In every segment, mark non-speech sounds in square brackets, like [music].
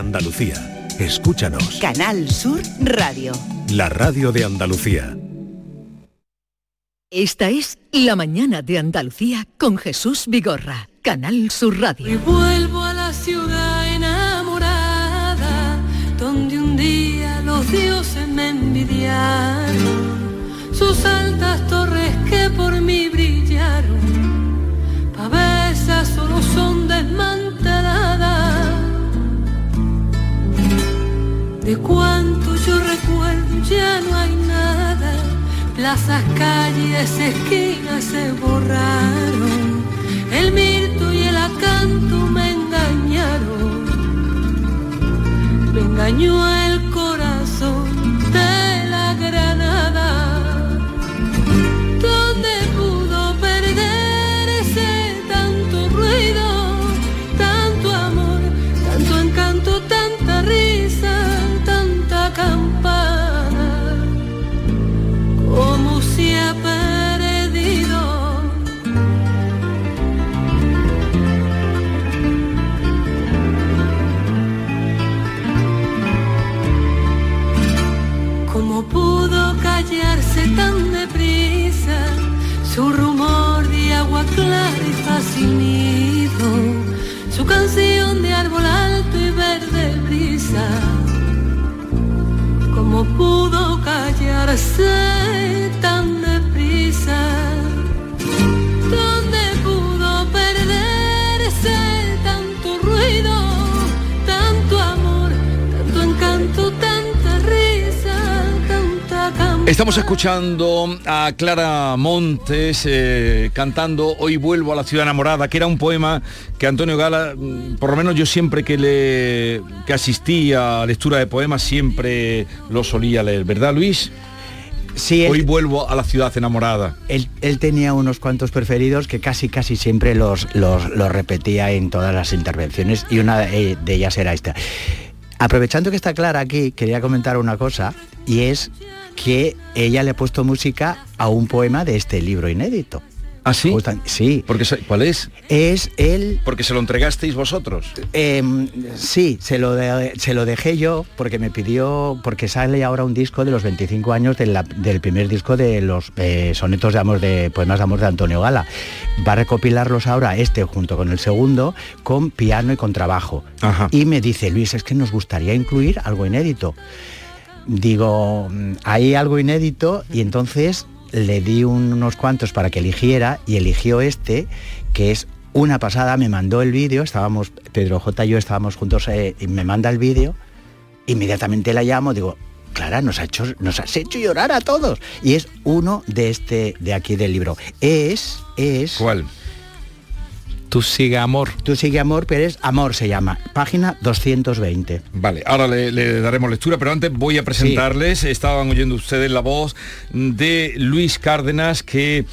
Andalucía. Escúchanos. Canal Sur Radio. La radio de Andalucía. Esta es La mañana de Andalucía con Jesús Vigorra, Canal Sur Radio. Y vuelvo a la ciudad enamorada, donde un día los dioses me envidiaron, sus altas torres que por mí brillaron, pavesas solo son desmanteladas. De cuanto yo recuerdo ya no hay nada Plazas, calles, esquinas se borraron. El mirto y el acanto me engañaron. Me engañó el corazón como se ha perdido. Como pudo callarse tan deprisa su rumor de agua clara y fascinido, su canción de árbol alto y verde brisa como pudo callarse tan deprisa, Estamos escuchando a Clara Montes eh, cantando Hoy vuelvo a la ciudad enamorada, que era un poema que Antonio Gala, mm, por lo menos yo siempre que le que asistí a lectura de poemas siempre lo solía leer, ¿verdad Luis? Sí, Hoy vuelvo a la ciudad enamorada. él- él tenía unos cuantos preferidos que casi casi siempre los, los, los repetía en todas las intervenciones y una de ellas era esta. Aprovechando que está Clara aquí, quería comentar una cosa y es que ella le ha puesto música a un poema de este libro inédito. ¿Ah, sí? Sí. Porque ¿Cuál es? Es el Porque se lo entregasteis vosotros. Em, sí, se lo, de- se lo dejé yo porque me pidió, porque sale ahora un disco de los 25 años de la- del primer disco de los eh, sonetos de amor, de poemas de amor de Antonio Gala. Va a recopilarlos ahora este junto con el segundo con piano y con trabajo. Ajá. Y me dice, Luis, es que nos gustaría incluir algo inédito. Digo, "Mm, hay algo inédito y entonces le di un- unos cuantos para que eligiera y eligió este, que es una pasada, me mandó el vídeo, estábamos, Pedro J y yo estábamos juntos eh, y me manda el vídeo, inmediatamente la llamo, digo, Clara, nos, ha hecho, nos has hecho llorar a todos. Y es uno de este, de aquí del libro. Es, es... ¿Cuál? Tú sigue amor. Tú sigue amor, pero es amor se llama. Página 220. Vale, ahora le, le daremos lectura, pero antes voy a presentarles, estaban oyendo ustedes la voz de Luis Cárdenas, que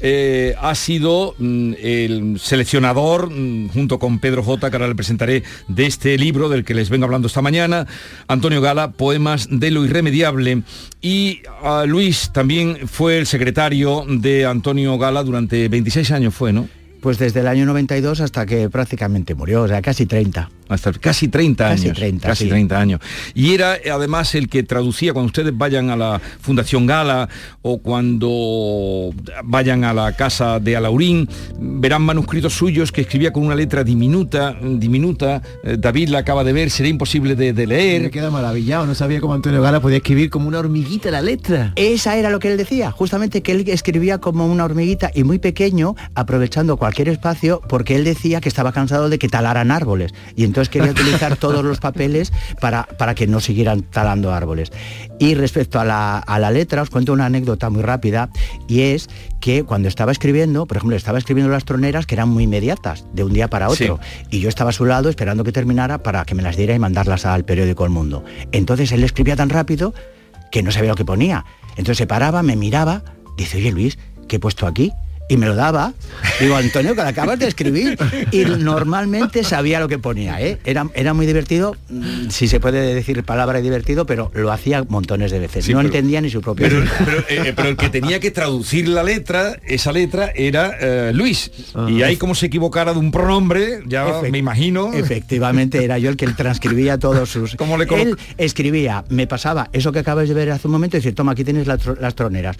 eh, ha sido mm, el seleccionador, mm, junto con Pedro J, que ahora le presentaré, de este libro del que les vengo hablando esta mañana, Antonio Gala, Poemas de lo Irremediable, y ah, Luis también fue el secretario de Antonio Gala durante 26 años, fue, ¿no? Pues desde el año 92 hasta que prácticamente murió, o sea, casi 30. Hasta casi 30 Casi años. 30, casi sí. 30 años. Y era eh, además el que traducía cuando ustedes vayan a la Fundación Gala o cuando vayan a la casa de Alaurín, verán manuscritos suyos que escribía con una letra diminuta, diminuta. Eh, David la acaba de ver, sería imposible de, de Me leer. queda maravillado, no sabía cómo Antonio Gala podía escribir como una hormiguita la letra. Esa era lo que él decía, justamente que él escribía como una hormiguita y muy pequeño, aprovechando cualquier espacio, porque él decía que estaba cansado de que talaran árboles. Y entonces quería [laughs] utilizar todos los papeles para, para que no siguieran talando árboles. Y respecto a la, a la letra, os cuento una anécdota muy rápida, y es que cuando estaba escribiendo, por ejemplo, estaba escribiendo las troneras que eran muy inmediatas, de un día para otro. Y yo estaba a su lado esperando que terminara para que me las diera y mandarlas al periódico El Mundo. Entonces él escribía tan rápido que no sabía lo que ponía. Entonces se paraba, me miraba, dice, oye Luis, ¿qué he puesto aquí? Y me lo daba. Digo, Antonio, que lo acabas de escribir. Y normalmente sabía lo que ponía, ¿eh? Era, era muy divertido, mm, si se puede decir palabra divertido, pero lo hacía montones de veces. Sí, no pero- entendía ni su propio Pero, pero, eh, pero el que tenía que traducir la letra, esa letra era eh, Luis. Y ahí como se equivocara de un pronombre, ya Efect- me imagino. Efectivamente, era yo el que transcribía todos sus... [laughs] ¿Cómo le Él escribía, me pasaba eso que acabas de ver hace un momento y decir, toma, aquí tienes las troneras.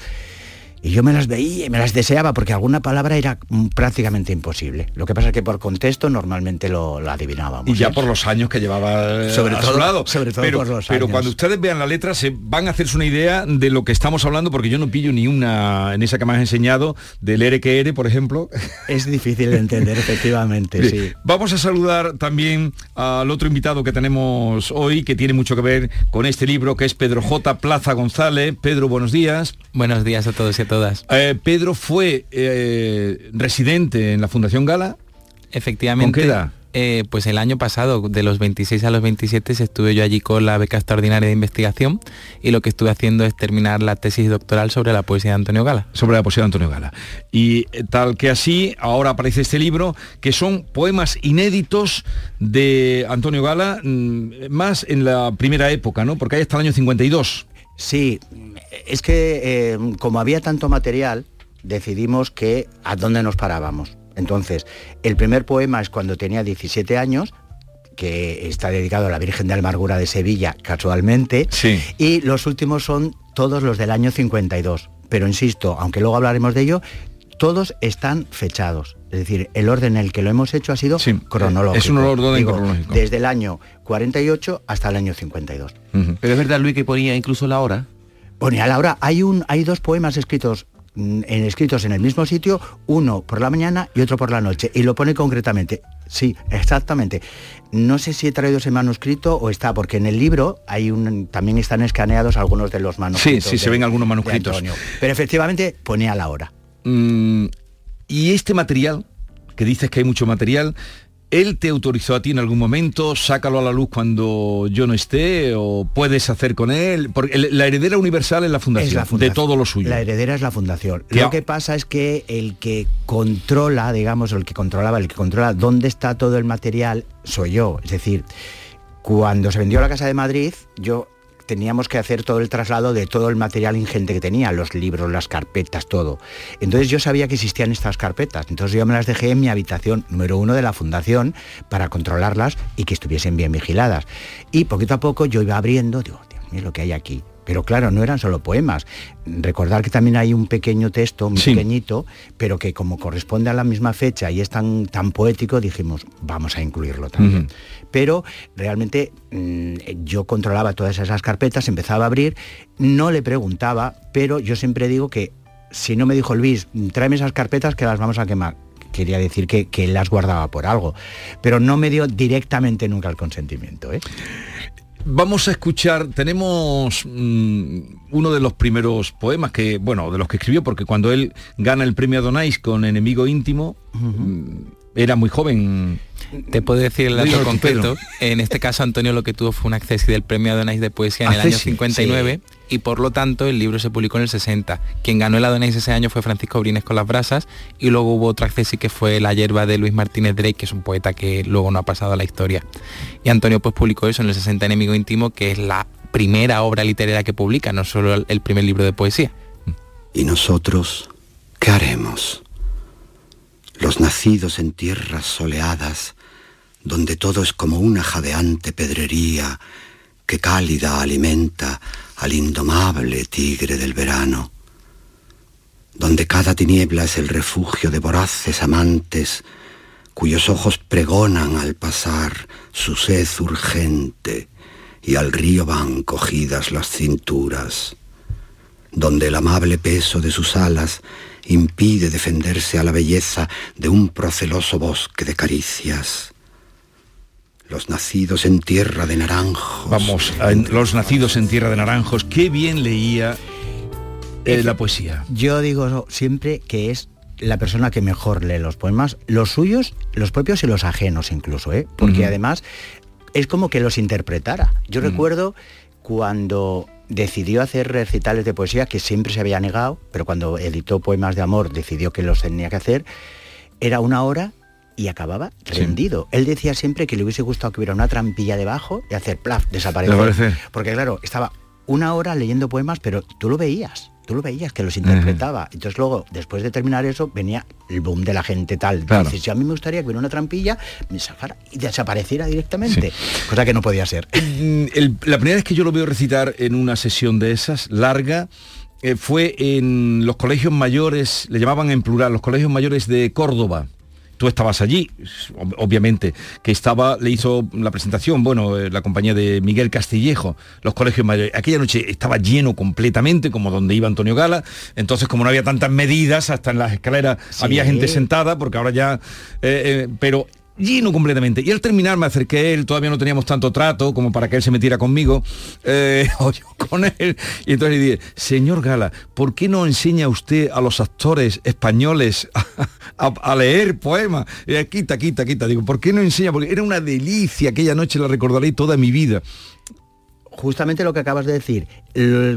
Y yo me las veía y me las deseaba porque alguna palabra era prácticamente imposible. Lo que pasa es que por contexto normalmente lo, lo adivinábamos. Y ya ¿eh? por los años que llevaba eh, Sobre a todo- su lado. sobre todo pero, por los Pero años. cuando ustedes vean la letra se van a hacerse una idea de lo que estamos hablando, porque yo no pillo ni una en esa que me has enseñado, del ere que ere, por ejemplo. [laughs] Es difícil de entender, efectivamente, sí. Vamos a saludar también al otro invitado que tenemos hoy, que tiene mucho que ver con este libro, que es Pedro J. Plaza González. Pedro, buenos días. Buenos días a todos todas. Eh, Pedro fue eh, residente en la Fundación Gala. Efectivamente. ¿Con qué edad? eh, pues el año pasado, de los 26 a los 27, estuve yo allí con la beca extraordinaria de investigación y lo que estuve haciendo es terminar la tesis doctoral sobre la poesía de Antonio Gala. sobre la poesía de Antonio Gala. Y tal que así, ahora aparece este libro, que son poemas inéditos de Antonio Gala, mm, más en la primera época, ¿no? Porque hay hasta el año 52. Sí, es que eh, como había tanto material, decidimos que a dónde nos parábamos. Entonces, el primer poema es cuando tenía 17 años, que está dedicado a la Virgen de Amargura de Sevilla, casualmente, Sí. y los últimos son todos los del año 52. Pero insisto, aunque luego hablaremos de ello, todos están fechados. Es decir, el orden en el que lo hemos hecho ha sido Sí, cronológico. es un orden Digo, cronológico. Desde el año 48 hasta el año 52. Ujú. Pero es verdad, Luis, que ponía incluso la hora. Ponía Laura, hay un, hay dos poemas escritos mm, en, escritos en el mismo sitio, uno por la mañana y otro por la noche, y lo pone concretamente. Sí, exactamente. No sé si he traído ese manuscrito o está, porque en el libro hay un, también están escaneados algunos de los manuscritos. Sí, sí, se ven algunos manuscritos. Pero efectivamente ponía la hora. Mm, y este material, que dices que hay mucho material, ¿él te autorizó a ti en algún momento? Sácalo a la luz cuando yo no esté, o puedes hacer con él. Porque la heredera universal es la fundación, Es la fundación. de todo lo suyo. La heredera es la fundación. Lo que pasa es que el que controla, digamos, el que controlaba, el que controla dónde está todo el material, soy yo. Es decir, cuando se vendió la Casa de Madrid, yo teníamos que hacer todo el traslado de todo el material ingente que tenía, los libros, las carpetas, todo. Entonces yo sabía que existían estas carpetas, entonces yo me las dejé en mi habitación número uno de la fundación para controlarlas y que estuviesen bien vigiladas. Y poquito a poco yo iba abriendo, digo, Dios mío, lo que hay aquí. Pero claro, no eran solo poemas. Recordar que también hay un pequeño texto, muy Sí. pequeñito, pero que como corresponde a la misma fecha y es tan, tan poético, dijimos, vamos a incluirlo también. Pero realmente mm, yo controlaba todas esas carpetas, empezaba a abrir, no le preguntaba, pero yo siempre digo que si no me dijo Luis, tráeme esas carpetas que las vamos a quemar. Quería decir que, que él las guardaba por algo, pero no me dio directamente nunca el consentimiento. ¿eh? Vamos a escuchar, tenemos mm, uno de los primeros poemas que, bueno, de los que escribió, porque cuando él gana el premio Adonais con Enemigo Íntimo, mm, era muy joven. Te puedo decir el dato concreto. En este caso, Antonio lo que tuvo fue un acceso del premio Adonais de poesía en el año Accesi, 59 y por lo tanto el libro se publicó en el 60. Quien ganó el Adonais ese año fue Francisco Brines con las brasas y luego hubo otro accesi que fue La hierba de Luis Martínez Drake, que es un poeta que luego no ha pasado a la historia. Y Antonio pues publicó eso en el 60 Enemigo Íntimo, que es la primera obra literaria que publica, no solo el primer libro de poesía. ¿Y nosotros qué haremos? Los nacidos en tierras soleadas, donde todo es como una jadeante pedrería que cálida alimenta al indomable tigre del verano, donde cada tiniebla es el refugio de voraces amantes cuyos ojos pregonan al pasar su sed urgente y al río van cogidas las cinturas donde el amable peso de sus alas impide defenderse a la belleza de un proceloso bosque de caricias. Los nacidos en tierra de naranjos. Vamos, en los nacidos en Tierra de Naranjos, qué bien leía eh, la poesía. Yo digo siempre que es la persona que mejor lee los poemas, los suyos, los propios y los ajenos incluso, ¿eh? porque además es como que los interpretara. Yo Ujú. recuerdo cuando decidió hacer recitales de poesía que siempre se había negado, pero cuando editó Poemas de Amor decidió que los tenía que hacer. Era una hora y acababa rendido. Él decía siempre que le hubiese gustado que hubiera una trampilla debajo y hacer plaf, desaparecer. Porque claro, estaba una hora leyendo poemas, pero tú lo veías. Tú lo veías que los interpretaba. Entonces luego, después de terminar eso, venía el boom de la gente tal. Claro. Dices, yo a mí me gustaría que hubiera una trampilla, me sacara y desapareciera directamente. Cosa que no podía ser. Mm, el- la primera vez que yo lo veo recitar en una sesión de esas, larga, eh, fue en los colegios mayores, le llamaban en plural, los colegios mayores de Córdoba. Tú estabas allí, ob- obviamente, que estaba, le hizo la presentación, bueno, eh, la compañía de Miguel Castillejo, los colegios mayores. Aquella noche estaba lleno completamente, como donde iba Antonio Gala. Entonces, como no había tantas medidas, hasta en las escaleras había gente sentada, porque ahora ya. eh, eh, pero lleno completamente. Y al terminar me acerqué a él, todavía no teníamos tanto trato como para que él se metiera conmigo, eh, [laughs] o yo con él. Y entonces le dije, señor Gala, ¿por qué no enseña usted a los actores españoles [laughs] a, a- a leer poemas? Y él, quita, quita, quita. Digo, ¿por qué no enseña? Porque era una delicia, aquella noche la recordaré toda mi vida. Justamente lo que acabas de decir,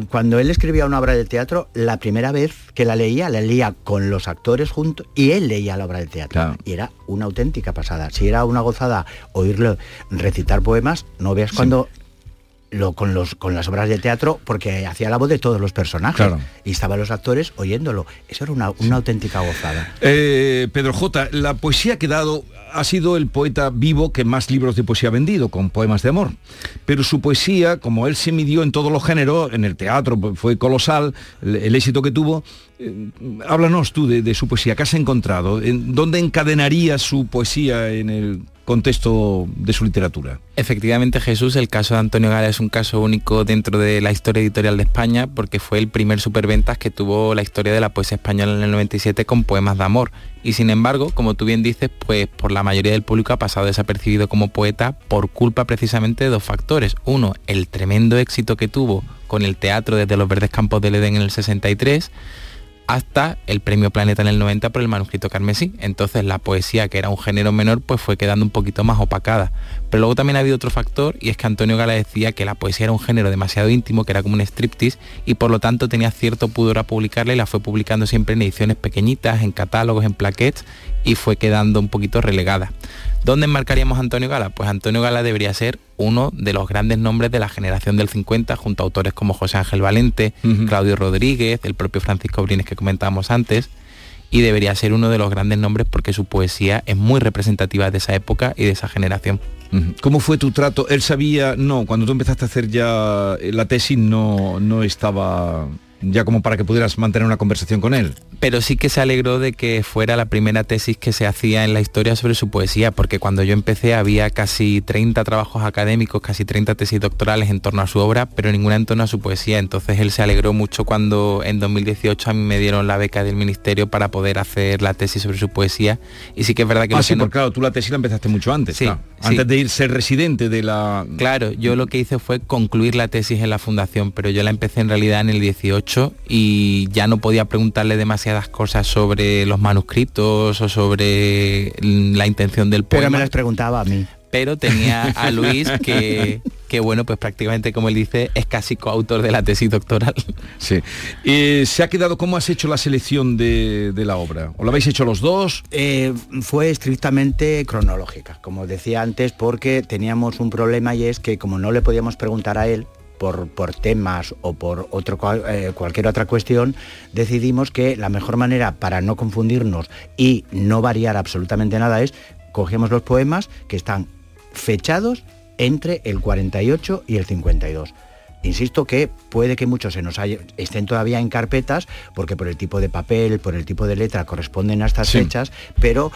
cuando él escribía una obra de teatro, la primera vez que la leía, la leía con los actores juntos y él leía la obra de teatro. Claro. Y era una auténtica pasada. Si era una gozada oírlo recitar poemas, no veas cuando lo, con, los, con las obras de teatro, porque hacía la voz de todos los personajes. Claro. Y estaban los actores oyéndolo. Eso era una, una auténtica gozada. Eh, Pedro J, la poesía que ha dado ha sido el poeta vivo que más libros de poesía ha vendido, con poemas de amor. Pero su poesía, como él se midió en todos los géneros, en el teatro fue colosal, el, el éxito que tuvo, eh, háblanos tú de, de su poesía, ¿qué has encontrado? ¿En ¿Dónde encadenaría su poesía en el contexto de su literatura? Efectivamente, Jesús, el caso de Antonio Gala es un caso único dentro de la historia editorial de España porque fue el primer superventas que tuvo la historia de la poesía española en el 97 con poemas de amor. Y sin embargo, como tú bien dices, pues por la mayoría del público ha pasado desapercibido como poeta por culpa precisamente de dos factores. Uno, el tremendo éxito que tuvo con el teatro desde los verdes campos del Edén en el 63 hasta el premio Planeta en el 90 por el manuscrito carmesí. Entonces la poesía, que era un género menor, pues fue quedando un poquito más opacada. Pero luego también ha habido otro factor y es que Antonio Gala decía que la poesía era un género demasiado íntimo, que era como un striptease y por lo tanto tenía cierto pudor a publicarla y la fue publicando siempre en ediciones pequeñitas, en catálogos, en plaquettes y fue quedando un poquito relegada. ¿Dónde enmarcaríamos a Antonio Gala? Pues Antonio Gala debería ser uno de los grandes nombres de la generación del 50, junto a autores como José Ángel Valente. Claudio Rodríguez, el propio Francisco Brines que comentábamos antes, y debería ser uno de los grandes nombres porque su poesía es muy representativa de esa época y de esa generación. ¿Cómo fue tu trato? Él sabía, no, cuando tú empezaste a hacer ya la tesis no, no estaba ya como para que pudieras mantener una conversación con él. pero sí que se alegró de que fuera la primera tesis que se hacía en la historia sobre su poesía, porque cuando yo empecé había casi 30 trabajos académicos, casi 30 tesis doctorales en torno a su obra, pero ninguna en torno a su poesía. Entonces él se alegró mucho cuando en 2018 a mí me dieron la beca del ministerio para poder hacer la tesis sobre su poesía. Y sí que es verdad que... Ah, lo sí, que no- porque claro, tú la tesis la empezaste mucho antes, Sí, claro. sí. antes de ir ser residente de la... Claro, yo lo que hice fue concluir la tesis en la fundación, pero yo la empecé en realidad en el 18 y ya no podía preguntarle demasiadas cosas sobre los manuscritos o sobre la intención del Pero poema. me las preguntaba a mí. pero tenía a Luis que, que bueno, pues prácticamente como él dice, es casi coautor de la tesis doctoral. Sí. Eh, ¿Se ha quedado, cómo has hecho la selección de, de la obra? ¿O la habéis hecho los dos? Eh, fue estrictamente cronológica, como decía antes, porque teníamos un problema y es que como no le podíamos preguntar a él por, por temas o por otro, eh, cualquier otra cuestión, decidimos que la mejor manera para no confundirnos y no variar absolutamente nada es cogemos los poemas que están fechados entre el 48 y el 52. Insisto que puede que muchos se nos haya- estén todavía en carpetas, porque por el tipo de papel, por el tipo de letra corresponden a estas Sí. fechas, pero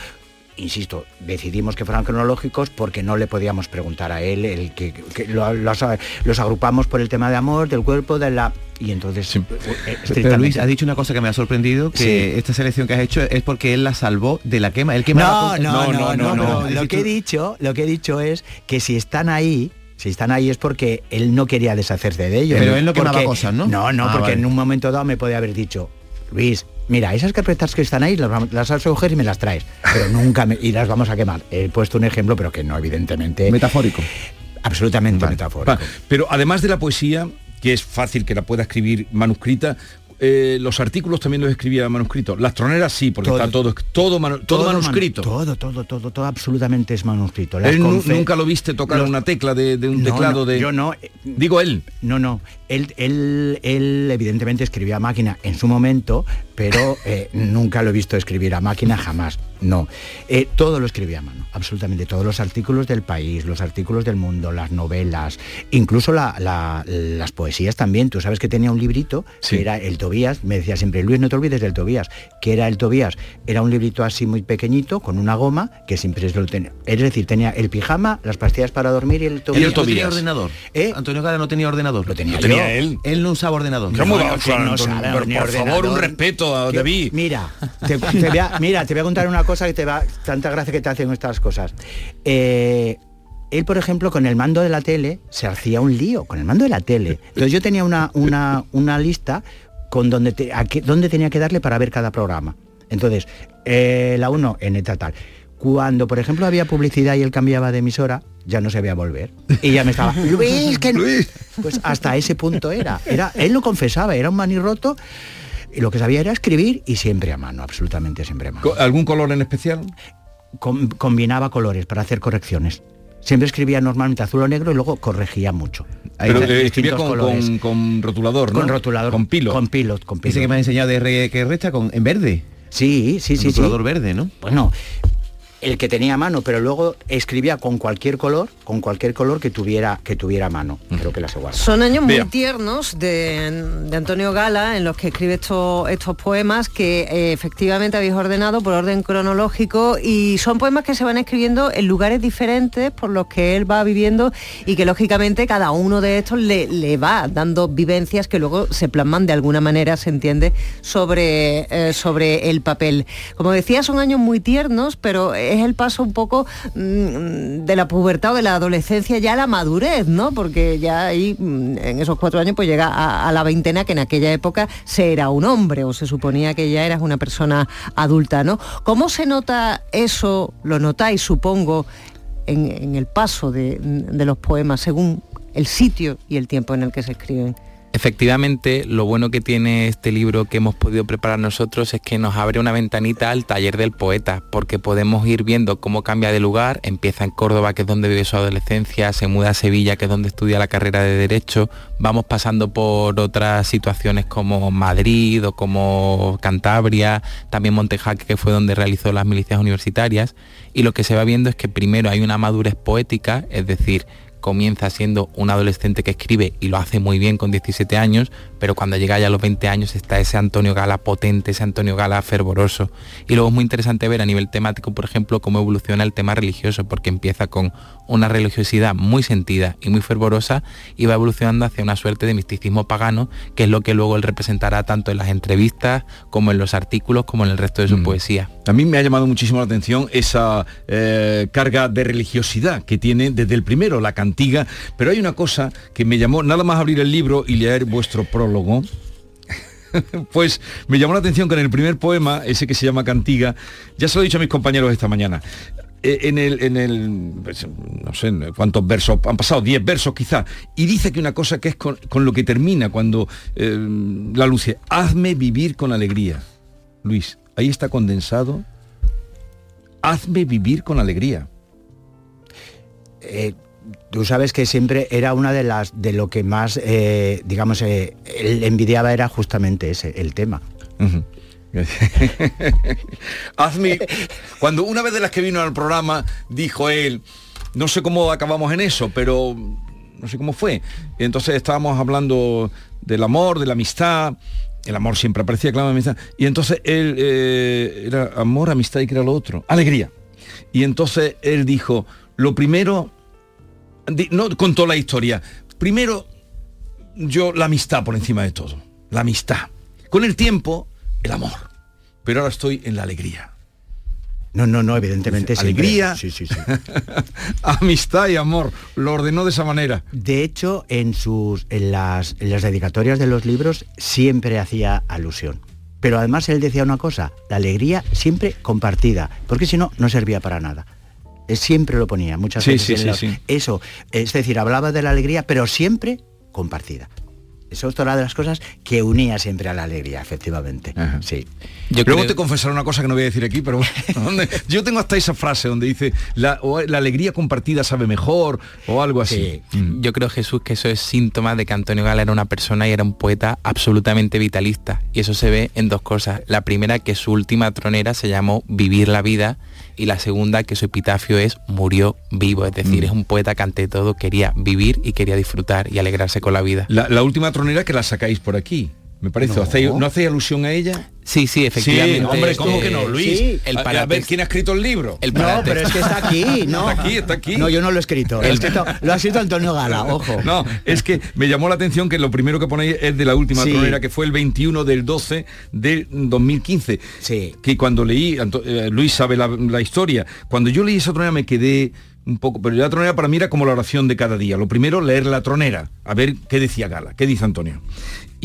insisto, decidimos que fueran cronológicos porque no le podíamos preguntar a él el que, que lo- los, los agrupamos por el tema de amor, del cuerpo, de la y entonces eh, Pero estrictamente- Luis, has dicho una cosa que me ha sorprendido, que Sí. esta selección que has hecho es porque él la salvó de la quema. Él quemaba No, no, no, no, no, Lo que he dicho, lo que he dicho es que si están ahí, si están ahí es porque él no quería deshacerse de ellos. Pero él no quemaba Porque- cosas, ¿no? No, no, Ah, porque vale. en un momento dado me podía haber dicho, Luis, mira, esas carpetas que están ahí las, las vas a coger y me las traes. Pero nunca me, y las vamos a quemar. He puesto un ejemplo, pero que no, evidentemente. Metafórico. absolutamente Vale. metafórico. Pero además de la poesía, que es fácil que la pueda escribir manuscrita, eh, los artículos también los escribía manuscrito. Las troneras sí, porque está todo, todo, manu- todo, manuscrito. todo, todo, todo, todo absolutamente es manuscrito. Las Él nunca lo viste tocar los- una tecla de, de un No, teclado no, de. yo no. eh, Digo él. No, no. Él, él, él evidentemente escribía a máquina en su momento, pero eh, nunca lo he visto escribir a máquina jamás. No. Eh, todo lo escribía a mano, absolutamente. Todos los artículos del país, los artículos del mundo, las novelas, incluso la- la- las poesías también. Tú sabes que tenía un librito Sí. que era el Tobías. Me decía siempre, Luis, no te olvides del Tobías. que era el Tobías? Era un librito así muy pequeñito, con una goma, que siempre es lo tenía. Es decir, tenía el pijama, las pastillas para dormir y el Tobías. ¿No tenía ordenador? ¿Eh? Antonio Gala no tenía ordenador. Lo tenía Lo yo. tenía él. Él no usaba ordenador. Sabe, Pero, por favor, un respeto a David. Mira, te, te voy a, mira, te voy a contar una cosa que te va, tanta gracia que te hacen estas cosas. Eh, él, por ejemplo, con el mando de la tele se hacía un lío, con el mando de la tele. Entonces yo tenía una, una, una lista con donde, te- a dónde tenía que darle para ver cada programa. Entonces, eh, la 1 en eta tal. Cuando, por ejemplo, había publicidad y él cambiaba de emisora, ya no se veía volver. Y ya me estaba, [laughs] Luis, que no". Pues hasta ese punto era. era. Él lo confesaba, era un manirroto. Y lo que sabía era escribir y siempre a mano, absolutamente siempre a mano. ¿Algún color en especial? Com- combinaba colores para hacer correcciones. Siempre escribía normalmente azul o negro y luego corregía mucho. Pero eh, escribía con, colores. con- con rotulador, ¿no? Con rotulador. Con pilo. Con pilot, con Ese que pilot. me ha enseñado de R que resta con, en verde. Sí, sí, sí, sí. rotulador verde, ¿no? Bueno, el que tenía mano, pero luego escribía con cualquier color, con cualquier color que tuviera, que tuviera mano. Creo que la se guarda. Son años muy tiernos de, de Antonio Gala en los que escribe estos, estos poemas que eh, efectivamente habéis ordenado por orden cronológico y son poemas que se van escribiendo en lugares diferentes por los que él va viviendo y que lógicamente cada uno de estos le, le va dando vivencias que luego se plasman de alguna manera, se entiende, sobre, eh, sobre el papel. Como decía, son años muy tiernos, pero es el paso un poco mm, de la pubertad o de la adolescencia ya a la madurez, ¿no? Porque ya ahí, mm, en esos cuatro años, pues llega a, la veintena, que en aquella época se era un hombre o se suponía que ya eras una persona adulta, ¿no? ¿Cómo se nota eso? Lo notáis, supongo, en, el paso de los poemas, según el sitio y el tiempo en el que se escriben. Efectivamente, lo bueno que tiene este libro que hemos podido preparar nosotros es que nos abre una ventanita al taller del poeta, porque podemos ir viendo cómo cambia de lugar, empieza en Córdoba, que es donde vive su adolescencia, se muda a Sevilla, que es donde estudia la carrera de Derecho, vamos pasando por otras situaciones como Madrid o como Cantabria, también Montejaque, que fue donde realizó las milicias universitarias, y lo que se va viendo es que primero hay una madurez poética, es decir, comienza siendo un adolescente que escribe y lo hace muy bien con 17 años, pero cuando llega ya a los 20 años está ese Antonio Gala potente, ese Antonio Gala fervoroso. Y luego es muy interesante ver a nivel temático, por ejemplo, cómo evoluciona el tema religioso, porque empieza con una religiosidad muy sentida y muy fervorosa y va evolucionando hacia una suerte de misticismo pagano, que es lo que luego él representará tanto en las entrevistas como en los artículos como en el resto de su poesía. A mí me ha llamado muchísimo la atención esa eh, carga de religiosidad que tiene desde el primero, la cantiga, pero hay una cosa que me llamó, nada más abrir el libro y leer vuestro prólogo, pues me llamó la atención que en el primer poema, ese que se llama Cantiga, ya se lo he dicho a mis compañeros esta mañana, eh, en el, en el, pues, no sé cuántos versos, han pasado 10 versos quizá, y dice que una cosa que es con, lo que termina cuando eh, la luz dice, hazme vivir con alegría. Luis, ahí está condensado, hazme vivir con alegría. Eh, tú sabes que siempre era una de las de lo que más eh, digamos eh, él envidiaba era justamente ese el tema. [laughs] Hazme, cuando una vez de las que vino al programa dijo él, no sé cómo acabamos en eso, pero no sé cómo fue. Entonces estábamos hablando del amor, de la amistad. El amor siempre aparecía claro amistad. Y entonces él eh, era amor, amistad y que era lo otro. Alegría. Y entonces él dijo, lo primero, no contó la historia. Primero, yo la amistad por encima de todo. La amistad. Con el tiempo, el amor. Pero ahora estoy en la alegría. no no no evidentemente alegría. sí sí sí [laughs] amistad y amor. Lo ordenó de esa manera. de hecho en sus en las en las dedicatorias de los libros siempre hacía alusión pero además él decía una cosa la alegría siempre compartida porque si no no servía para nada siempre lo ponía muchas Sí, veces sí, en sí, los- sí. eso es decir hablaba de la alegría pero siempre compartida es otra de las cosas que unía siempre a la alegría, efectivamente. Sí. Yo Luego te confesaré una cosa que no voy a decir aquí, pero bueno, [laughs] yo tengo hasta esa frase donde dice la, la, alegría compartida sabe mejor o algo así. Mm. Yo creo, Jesús, que eso es síntoma de que Antonio Gala era una persona y era un poeta absolutamente vitalista. Y eso se ve en dos cosas. La primera, que su última tronera se llamó Vivir la vida y la segunda que su epitafio es murió vivo, es decir, mm. es un poeta que ante todo quería vivir y quería disfrutar y alegrarse con la vida. La, última tronera que la sacáis por aquí, me parece. No. ¿No hacéis alusión a ella? Sí, sí, efectivamente. hombre, ¿cómo que no, Luis? el a, ver, ¿quién ha escrito el libro? El no, pero es que está aquí, [laughs] ¿no? Está aquí, está aquí. No, yo no lo he escrito. Lo, ha escrito Antonio Gala, ojo. No, es que me llamó la atención que lo primero que ponéis es de la última tronera, que fue el 21 del 12 de 2015. Sí. Que cuando leí, eh, Luis sabe la, la historia, cuando yo leí esa tronera me quedé un poco, pero la tronera para mí era como la oración de cada día. Lo primero, leer la tronera, a ver qué decía Gala, qué dice Antonio.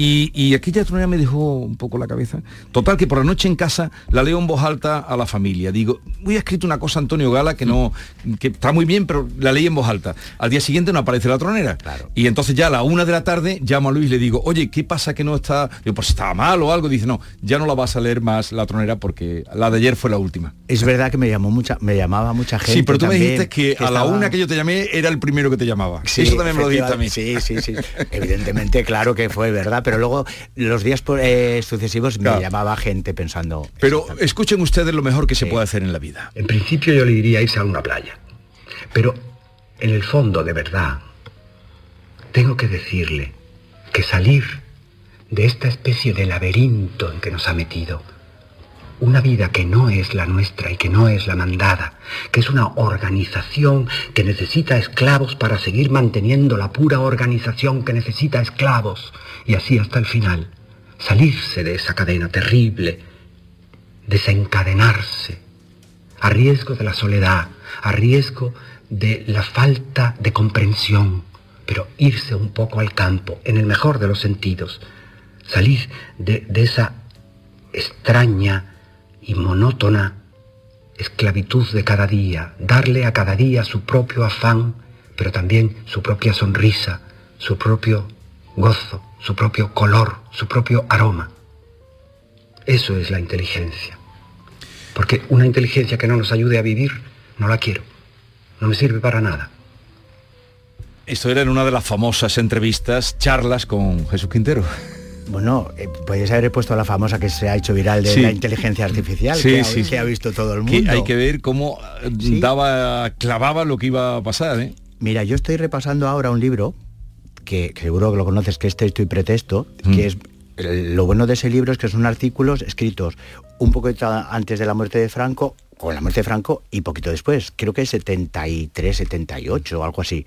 Y, aquella tronera me dejó un poco la cabeza. Total, que por la noche en casa la leo en voz alta a la familia. Digo, voy a escrito una cosa Antonio Gala que no, que está muy bien, pero la leí en voz alta. Al día siguiente no aparece la tronera. Claro. Y entonces ya a la una de la tarde llamo a Luis y le digo, oye, ¿qué pasa que no está? Digo, pues estaba mal o algo. Dice, no, ya no la vas a leer más la tronera porque la de ayer fue la última. Es verdad que me llamó mucha, me llamaba mucha gente. Sí, pero tú me dijiste que, a la una que yo te llamé era el primero que te llamaba. Sí, Eso también me lo dijiste a mí. Sí, sí, sí. Evidentemente, claro que fue verdad, pero luego los días eh, sucesivos me llamaba gente pensando... Pero escuchen ustedes lo mejor que se puede hacer en la vida. En principio yo le diría irse a una playa. Pero en el fondo, de verdad, tengo que decirle que salir de esta especie de laberinto en que nos ha metido, una vida que no es la nuestra y que no es la mandada, que es una organización que necesita esclavos para seguir manteniendo la pura organización que necesita esclavos, y así hasta el final salirse de esa cadena terrible, desencadenarse, a riesgo de la soledad, a riesgo de la falta de comprensión, pero irse un poco al campo, en el mejor de los sentidos, salir de, esa extraña y monótona esclavitud de cada día, darle a cada día su propio afán, pero también su propia sonrisa, su propio gozo, su propio color, su propio aroma. Eso es la inteligencia. Porque una inteligencia que no nos ayude a vivir, no la quiero. No me sirve para nada. Esto era en una de las famosas entrevistas, charlas con Jesús Quintero. Bueno, eh, podéis haber puesto la famosa que se ha hecho viral de la inteligencia artificial, que, ha, visto todo el mundo. hay que ver cómo eh, daba, clavaba lo que iba a pasar. ¿eh? Mira, yo estoy repasando ahora un libro que, seguro que lo conoces, que es Texto y Pretexto, que mm. es lo bueno de ese libro es que son artículos escritos un poco antes de la muerte de Franco, con la muerte de Franco y poquito después, creo que es 73, 78 o algo así.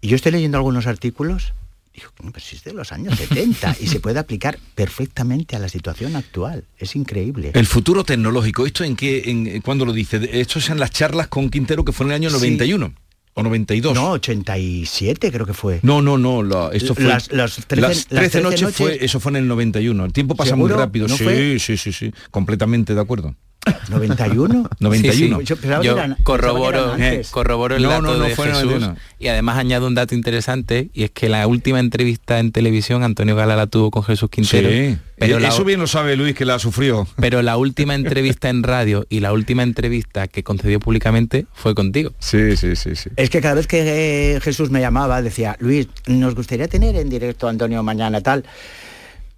Y yo estoy leyendo algunos artículos, digo, pero si es de los años 70 y se puede aplicar perfectamente a la situación actual. Es increíble. El futuro tecnológico, ¿esto en qué, en, cuándo lo dice? Esto son las charlas con Quintero que fue en el año 91 o 92. No, 87 creo que fue. No, no, no, esto fue las, 13, noches, fue eso fue en el 91. El tiempo pasa muy rápido. sí, sí, sí, sí, completamente de acuerdo. 91 91 [laughs] yo, corroboro corroboro el dato de Jesús. Y además añado un dato interesante y es que la última entrevista en televisión Antonio Gala la tuvo con Jesús Quintero. Sí. pero eso bien lo sabe Luis que la sufrió. [laughs] Pero la última entrevista en radio y la última entrevista que concedió públicamente fue contigo. Sí sí sí sí. Es que cada vez que eh, Jesús me llamaba decía Luis nos gustaría tener en directo a Antonio mañana tal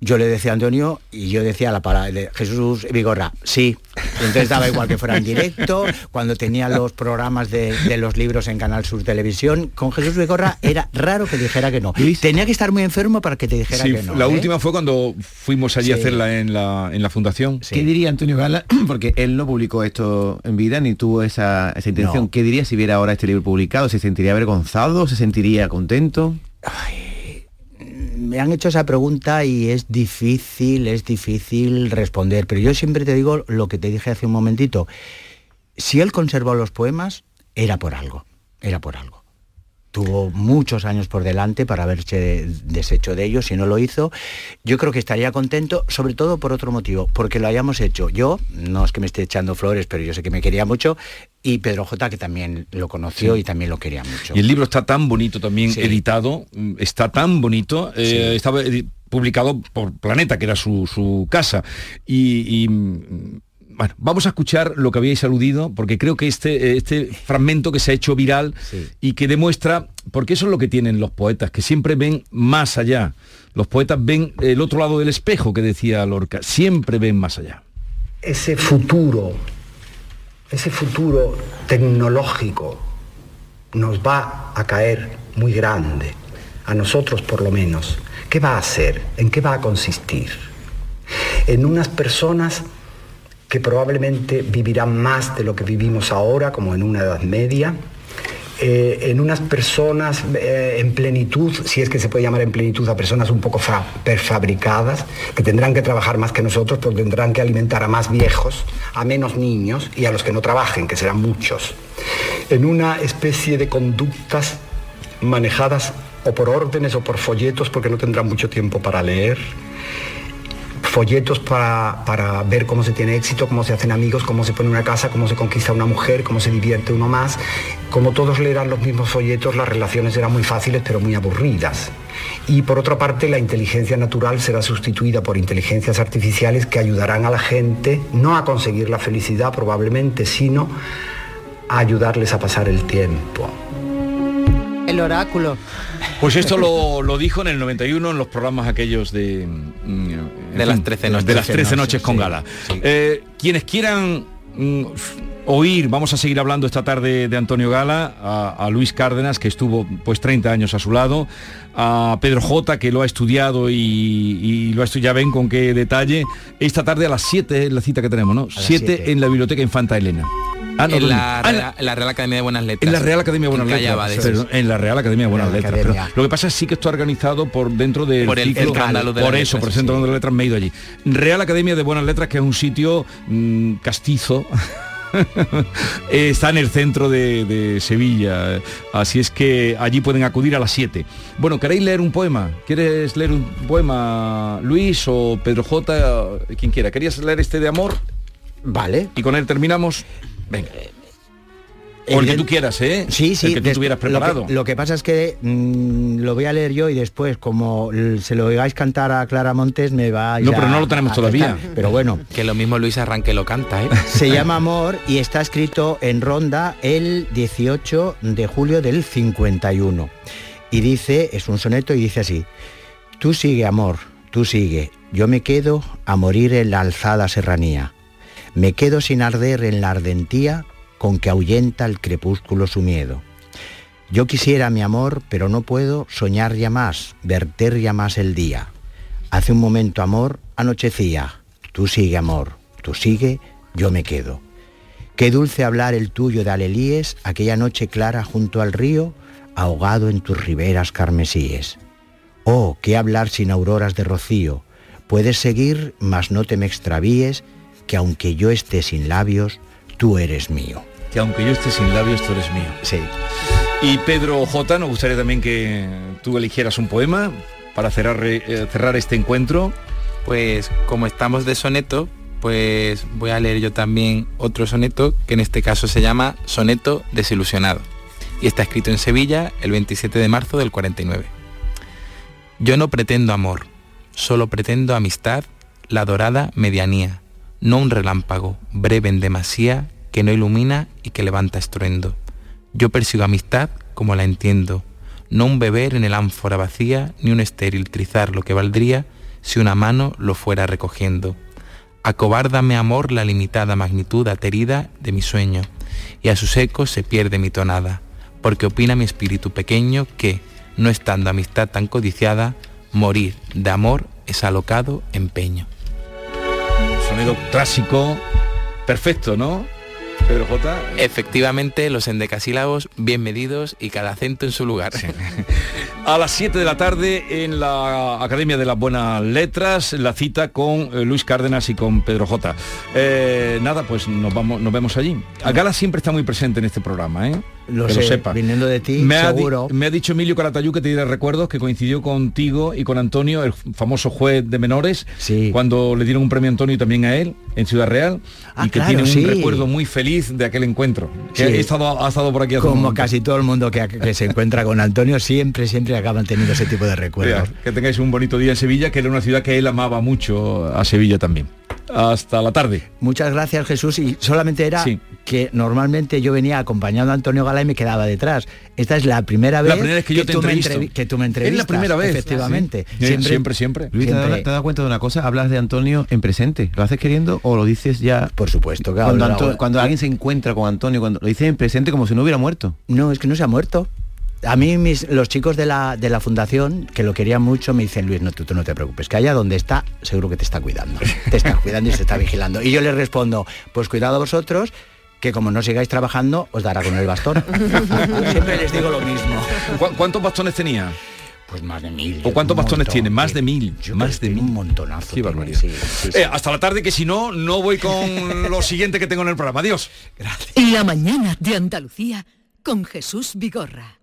yo le decía a Antonio y yo decía la palabra de Jesús Vigorra, sí. entonces daba igual que fuera en directo, cuando tenía los programas de, los libros en Canal Sur Televisión, con Jesús Vigorra era raro que dijera que no. Tenía que estar muy enfermo para que te dijera que no. La ¿eh? última fue cuando fuimos allí a hacerla en la, en la fundación. ¿Qué diría Antonio Gala? [clears throat] Porque él no publicó esto en vida ni tuvo esa, intención. ¿Qué diría si viera ahora este libro publicado? ¿Se sentiría avergonzado? ¿Se sentiría contento? Ay me han hecho esa pregunta y es difícil, es difícil responder, pero yo siempre te digo lo que te dije hace un momentito. Si él conservó los poemas, era por algo, era por algo. Tuvo muchos años por delante para haberse deshecho de ellos, si no lo hizo, yo creo que estaría contento, sobre todo por otro motivo, porque lo hayamos hecho. Yo, no es que me esté echando flores, pero yo sé que me quería mucho, y Pedro J, que también lo conoció y también lo quería mucho. Y el libro está tan bonito también editado, mm, está tan bonito, eh, estaba publicado por Planeta, que era su, casa, y mm, bueno, vamos a escuchar lo que habíais aludido, porque creo que este, este fragmento que se ha hecho viral y que demuestra, porque eso es lo que tienen los poetas, que siempre ven más allá. Los poetas ven el otro lado del espejo que decía Lorca, siempre ven más allá. Ese futuro, ese futuro tecnológico nos va a caer muy grande, a nosotros por lo menos. ¿Qué va a hacer? ¿En qué va a consistir? En unas personas que probablemente vivirán más de lo que vivimos ahora, como en una edad media, eh, en unas personas eh, en plenitud, si es que se puede llamar en plenitud a personas un poco prefabricadas, que tendrán que trabajar más que nosotros, porque tendrán que alimentar a más viejos, a menos niños y a los que no trabajen, que serán muchos, en una especie de conductas manejadas o por órdenes o por folletos, porque no tendrán mucho tiempo para leer, folletos para, ver cómo se tiene éxito, cómo se hacen amigos, cómo se pone una casa, cómo se conquista una mujer, cómo se divierte uno más. Como todos leerán los mismos folletos, las relaciones eran muy fáciles pero muy aburridas. Y por otra parte, la inteligencia natural será sustituida por inteligencias artificiales que ayudarán a la gente no a conseguir la felicidad probablemente, sino a ayudarles a pasar el tiempo. El oráculo. Pues esto lo, dijo en el 91 en los programas aquellos de... Mm, de las 13 noches. De las 13 noches, con gala. Eh, quienes quieran mm, oír, vamos a seguir hablando esta tarde de Antonio Gala, a, Luis Cárdenas, que estuvo pues 30 años a su lado, a Pedro J, que lo ha estudiado y, lo ha estudiado, ya ven con qué detalle, esta tarde a las 7 la cita que tenemos, ¿no? 7 en la Biblioteca Infanta Elena. Ah, en, la, Real Academia de Buenas Letras. En la Real Academia de Buenas Letras. en la Real Academia de Buenas Letras. lo que pasa es sí que está organizado por dentro del por el, ciclo, por eso, por el Centro de Letras me he ido allí. Real Academia de Buenas Letras, que es un sitio mm, castizo. [laughs] está en el centro de, Sevilla, así es que allí pueden acudir a las 7. Bueno, ¿queréis leer un poema? ¿Quieres leer un poema, Luis o Pedro J? Quien quiera. ¿Querías leer este de amor? Vale. Y con él terminamos. Venga. O el que tú quieras, ¿eh? Sí, sí. El que tú tuvieras preparado. Lo que, pasa es que mm, lo voy a leer yo y después, como se lo oigáis cantar a Clara Montes, me va a... No, pero no lo tenemos todavía. pero bueno. Que lo mismo Luis Arranque lo canta, ¿eh? [laughs] Se llama Amor y está escrito en Ronda el 18 de julio del 51. Y dice, es un soneto y dice así, tú sigue, amor, tú sigue, yo me quedo a morir en la alzada serranía me quedo sin arder en la ardentía con que ahuyenta el crepúsculo su miedo. Yo quisiera mi amor, pero no puedo soñar ya más, verter ya más el día. Hace un momento amor, anochecía. Tú sigue amor, tú sigue, yo me quedo. Qué dulce hablar el tuyo de alelíes aquella noche clara junto al río, ahogado en tus riberas carmesíes. Oh, qué hablar sin auroras de rocío. Puedes seguir, mas no te me extravíes, que aunque yo esté sin labios, tú eres mío. Que aunque yo esté sin labios, tú eres mío. Sí. Y Pedro J, nos gustaría también que tú eligieras un poema para cerrar, eh, cerrar este encuentro. Pues como estamos de soneto, pues voy a leer yo también otro soneto que en este caso se llama Soneto desilusionado y está escrito en Sevilla el 27 de marzo del 49. Yo no pretendo amor, solo pretendo amistad, la dorada medianía, no un relámpago, breve en demasía, que no ilumina y que levanta estruendo. Yo persigo amistad como la entiendo, no un beber en el ánfora vacía, ni un estéril trizar lo que valdría si una mano lo fuera recogiendo. Acobárdame amor la limitada magnitud aterida de mi sueño, y a sus ecos se pierde mi tonada, porque opina mi espíritu pequeño que, no estando amistad tan codiciada, morir de amor es alocado empeño clásico, perfecto, ¿no? Pedro J. Efectivamente, los endecasílabos bien medidos y cada acento en su lugar. A las 7 de la tarde en la Academia de las Buenas Letras, la cita con eh, Luis Cárdenas y con Pedro J. Eh, nada, pues nos, vamos, nos vemos allí. Gala siempre está muy presente en este programa, ¿eh? Lo que sé, lo sepa. viniendo de ti, me ha, seguro. me ha dicho Emilio Caratayú que te diré recuerdos que coincidió contigo y con Antonio, el famoso juez de menores, cuando le dieron un premio a Antonio y también a él en Ciudad Real, Ah, y que claro, tiene un sí. recuerdo muy feliz de aquel encuentro. Que Sí. he estado, ha estado por aquí Como casi todo el mundo que, que se encuentra con Antonio, siempre, siempre acaban teniendo ese tipo de recuerdos. Que tengáis un bonito día en Sevilla, que era una ciudad que él amaba mucho a Sevilla también. Hasta la tarde. Muchas gracias Jesús y solamente era Sí. Que normalmente yo venía acompañando a Antonio Gala y me quedaba detrás. Esta es la primera vez, La primera vez que yo tú me entrevisto. entrevi- que tú me Es la entrevistas. primera vez. Efectivamente. Sí. Siempre, siempre. Luis, ¿te has dado- Siempre. te dado cuenta de una cosa? Hablas de Antonio en presente. ¿Lo haces queriendo o lo dices ya? Por supuesto, que Cuando, Anto- alguien se encuentra con Antonio, cuando lo dices en presente como si no hubiera muerto. No, es que no se ha muerto. A mí mis, los chicos de la, de la fundación, que lo querían mucho, me dicen, Luis, no, tú, tú no te preocupes, que allá donde está, seguro que te está cuidando. Te está cuidando y se está vigilando. Y yo les respondo, pues cuidado a vosotros, que como no sigáis trabajando, os dará con el bastón. [laughs] Siempre les digo lo mismo. [laughs] ¿Cu- ¿Cuántos bastones tenía? Pues más de mil. ¿O cuántos bastones montón. tiene? Más de mil. Yo más de mil. Un montonazo. Qué barbaridad. sí, sí, sí. Eh, hasta la tarde, que si no, no voy con [laughs] lo siguiente que tengo en el programa. Adiós. La mañana de Andalucía con Jesús Vigorra.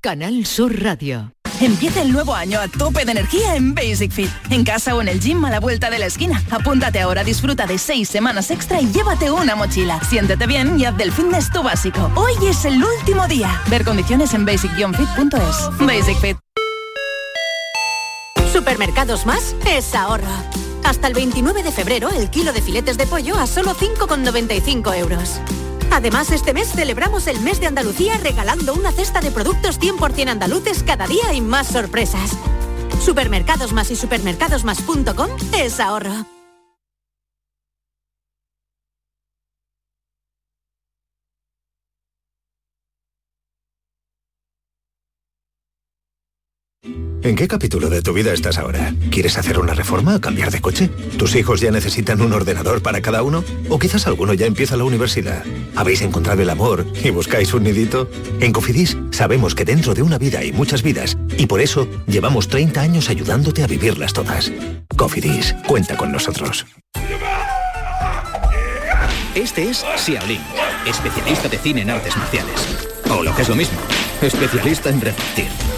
Canal Sur Radio. Empieza el nuevo año a tope de energía en Basic Fit. En casa o en el gym a la vuelta de la esquina. Apúntate ahora, disfruta de seis semanas extra y llévate una mochila. Siéntete bien y haz del fitness tu básico. Hoy es el último día. Ver condiciones en basic-fit.es. Basic Fit. Supermercados Más es ahorro. Hasta el 29 de febrero el kilo de filetes de pollo a solo 5,95 euros. Además, este mes celebramos el mes de Andalucía regalando una cesta de productos 100% andaluces cada día y más sorpresas. Supermercados Más y supermercadosmás.com es ahorro. ¿En qué capítulo de tu vida estás ahora? ¿Quieres hacer una reforma o cambiar de coche? ¿Tus hijos ya necesitan un ordenador para cada uno? ¿O quizás alguno ya empieza la universidad? ¿Habéis encontrado el amor y buscáis un nidito? En Cofidis sabemos que dentro de una vida hay muchas vidas y por eso llevamos 30 años ayudándote a vivirlas todas. Cofidis, cuenta con nosotros. Este es Xiaolin, especialista de cine en artes marciales. O lo que es lo mismo, especialista en repartir.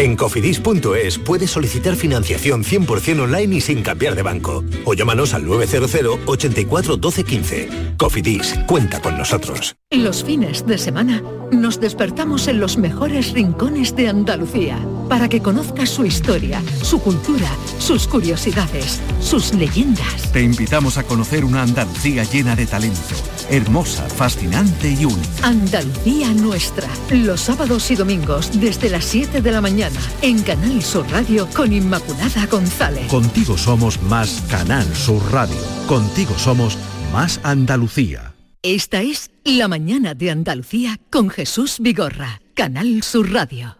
En cofidis.es puedes solicitar financiación 100% online y sin cambiar de banco. O llámanos al 900 84 12 15. Cofidis, cuenta con nosotros. Los fines de semana nos despertamos en los mejores rincones de Andalucía para que conozcas su historia, su cultura, sus curiosidades, sus leyendas. Te invitamos a conocer una Andalucía llena de talento, hermosa, fascinante y única. Andalucía nuestra, los sábados y domingos desde las 7 de la mañana en Canal Sur Radio con Inmaculada González. Contigo somos más Canal Sur Radio. Contigo somos más Andalucía. Esta es La mañana de Andalucía con Jesús Vigorra, Canal Sur Radio.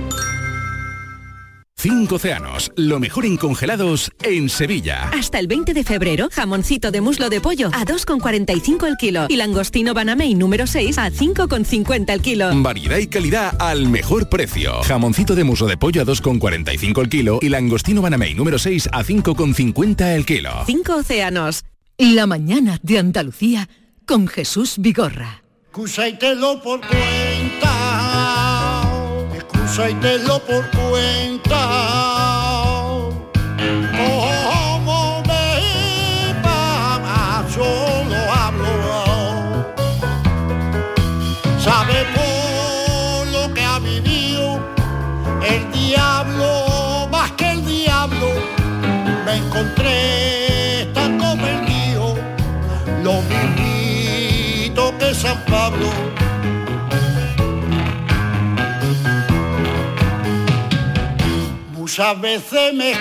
Cinco océanos, lo mejor en congelados en Sevilla. Hasta el 20 de febrero, jamoncito de muslo de pollo a 2,45 el kilo y langostino Banamey número 6 a 5,50 el kilo. Variedad y calidad al mejor precio. Jamoncito de muslo de pollo a 2,45 el kilo y langostino Banamey número 6 a 5,50 el kilo. Cinco océanos. La mañana de Andalucía con Jesús Vigorra. Excusa y te lo por cuenta, excusa y por cuenta. Muchas veces me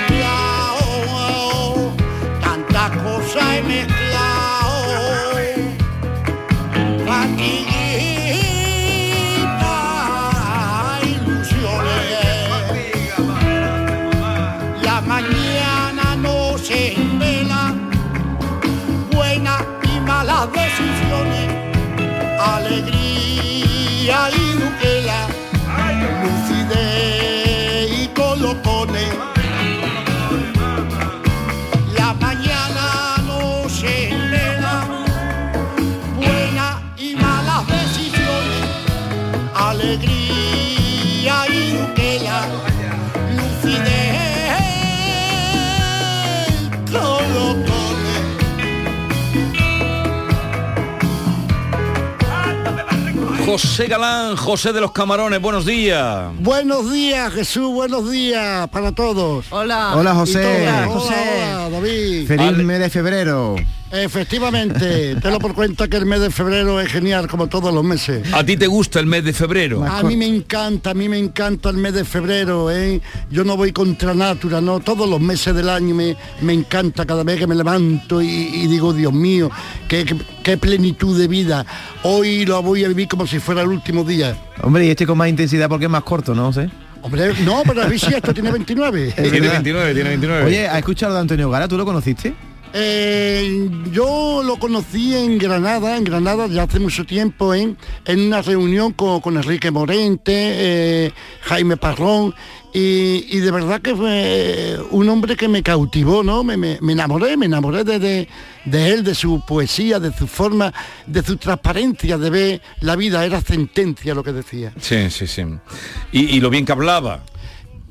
José Galán, José de los Camarones, buenos días. Buenos días, Jesús, buenos días para todos. Hola. Hola, José. Todas. José. Hola, hola, David. Feliz mes de febrero. Efectivamente, te lo por cuenta que el mes de febrero es genial como todos los meses. ¿A ti te gusta el mes de febrero? A mí me encanta, a mí me encanta el mes de febrero, ¿eh? Yo no voy contra natura, ¿no? Todos los meses del año me, me encanta cada vez que me levanto y, y digo, Dios mío, qué, qué- qué plenitud de vida. Hoy lo voy a vivir como si fuera el último día. Hombre, y este con más intensidad porque es más corto, ¿no? sé. Hombre, no, pero el esto tiene 29. [laughs] Tiene 29, tiene 29. Oye, ¿has escuchado de Antonio Gara? ¿Tú lo conociste? Eh, yo lo conocí en Granada, en Granada ya hace mucho tiempo, en, en una reunión con, con Enrique Morente, eh, Jaime Parrón, y, y de verdad que fue un hombre que me cautivó, ¿no? Me, me- me enamoré, me enamoré de, de- de él, de su poesía, de su forma, de su transparencia de ver la vida, era sentencia lo que decía. Sí, sí, sí. Y, y lo bien que hablaba.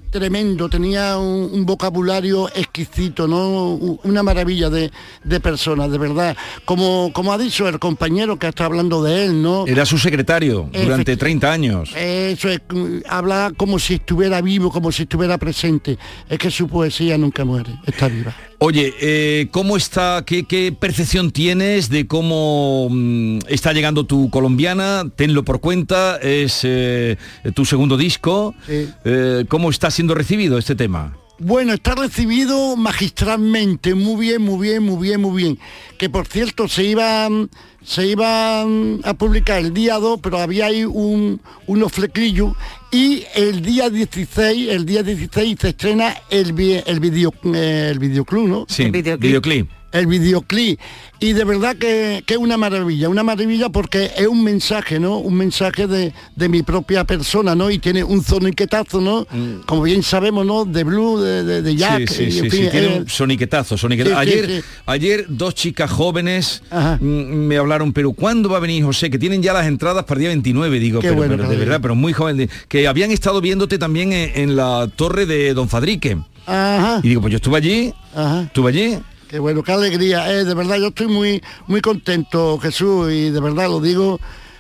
Tremendo, tenía un, un vocabulario exquisito, ¿no? Una maravilla de, de personas, de verdad. Como, como ha dicho el compañero que está hablando de él, ¿no? Era su secretario durante 30 años. Eso es, mm, habla como si estuviera vivo, como si estuviera presente. Es que su poesía nunca muere, está viva. Oye, eh, ¿cómo está, qué, qué percepción tienes de cómo mm, está llegando tu colombiana? Tenlo por cuenta, es eh, tu segundo disco. Sí. Eh, ¿Cómo está siendo recibido este tema? Bueno, está recibido magistralmente, muy bien, muy bien, muy bien, muy bien. Que por cierto se iba, mm, se iba mm, a publicar el día 2, pero había ahí un, unos flequillos y el día 16, el día 16 se estrena el, vi- el, video, eh, el videoclub, ¿no? Sí, El videoclip. videoclip. El videoclip. Y de verdad que, es una maravilla, una maravilla porque es un mensaje, ¿no? Un mensaje de, de mi propia persona, ¿no? Y tiene un soniquetazo, ¿no? Como bien sabemos, ¿no? De blue, de, de, de jack. sí, sí, y, en sí, fin, sí, tiene eh, un soniquetazo, soniquetazo. ayer, ayer dos chicas jóvenes mm, me hablaron, pero ¿cuándo va a venir José? Que tienen ya las entradas para el día 29, digo, pero, bueno, pero de verdad, pero muy joven, que habían estado viéndote también en, en la torre de Don Fadrique. Ajá. Y digo, pues yo estuve allí, Ajá. estuve allí. Qué bueno, qué alegría. Eh, de verdad, yo estoy muy, muy contento, Jesús, y de verdad lo digo,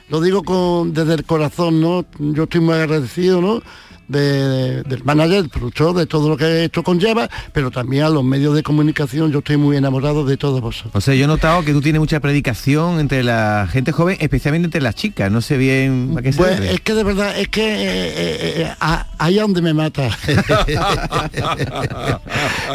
lo digo con, desde el corazón, ¿no? Yo estoy muy agradecido, ¿no? De- de- del manager, del productor, de todo lo que esto conlleva, pero también a los medios de comunicación, yo estoy muy enamorado de todos vosotros. O sea, yo he notado que tú tienes mucha predicación entre la gente joven, especialmente entre las chicas. No sé bien a qué se Pues debe. es que de verdad, es que eh, eh, eh, a- ahí es donde me mata. [laughs]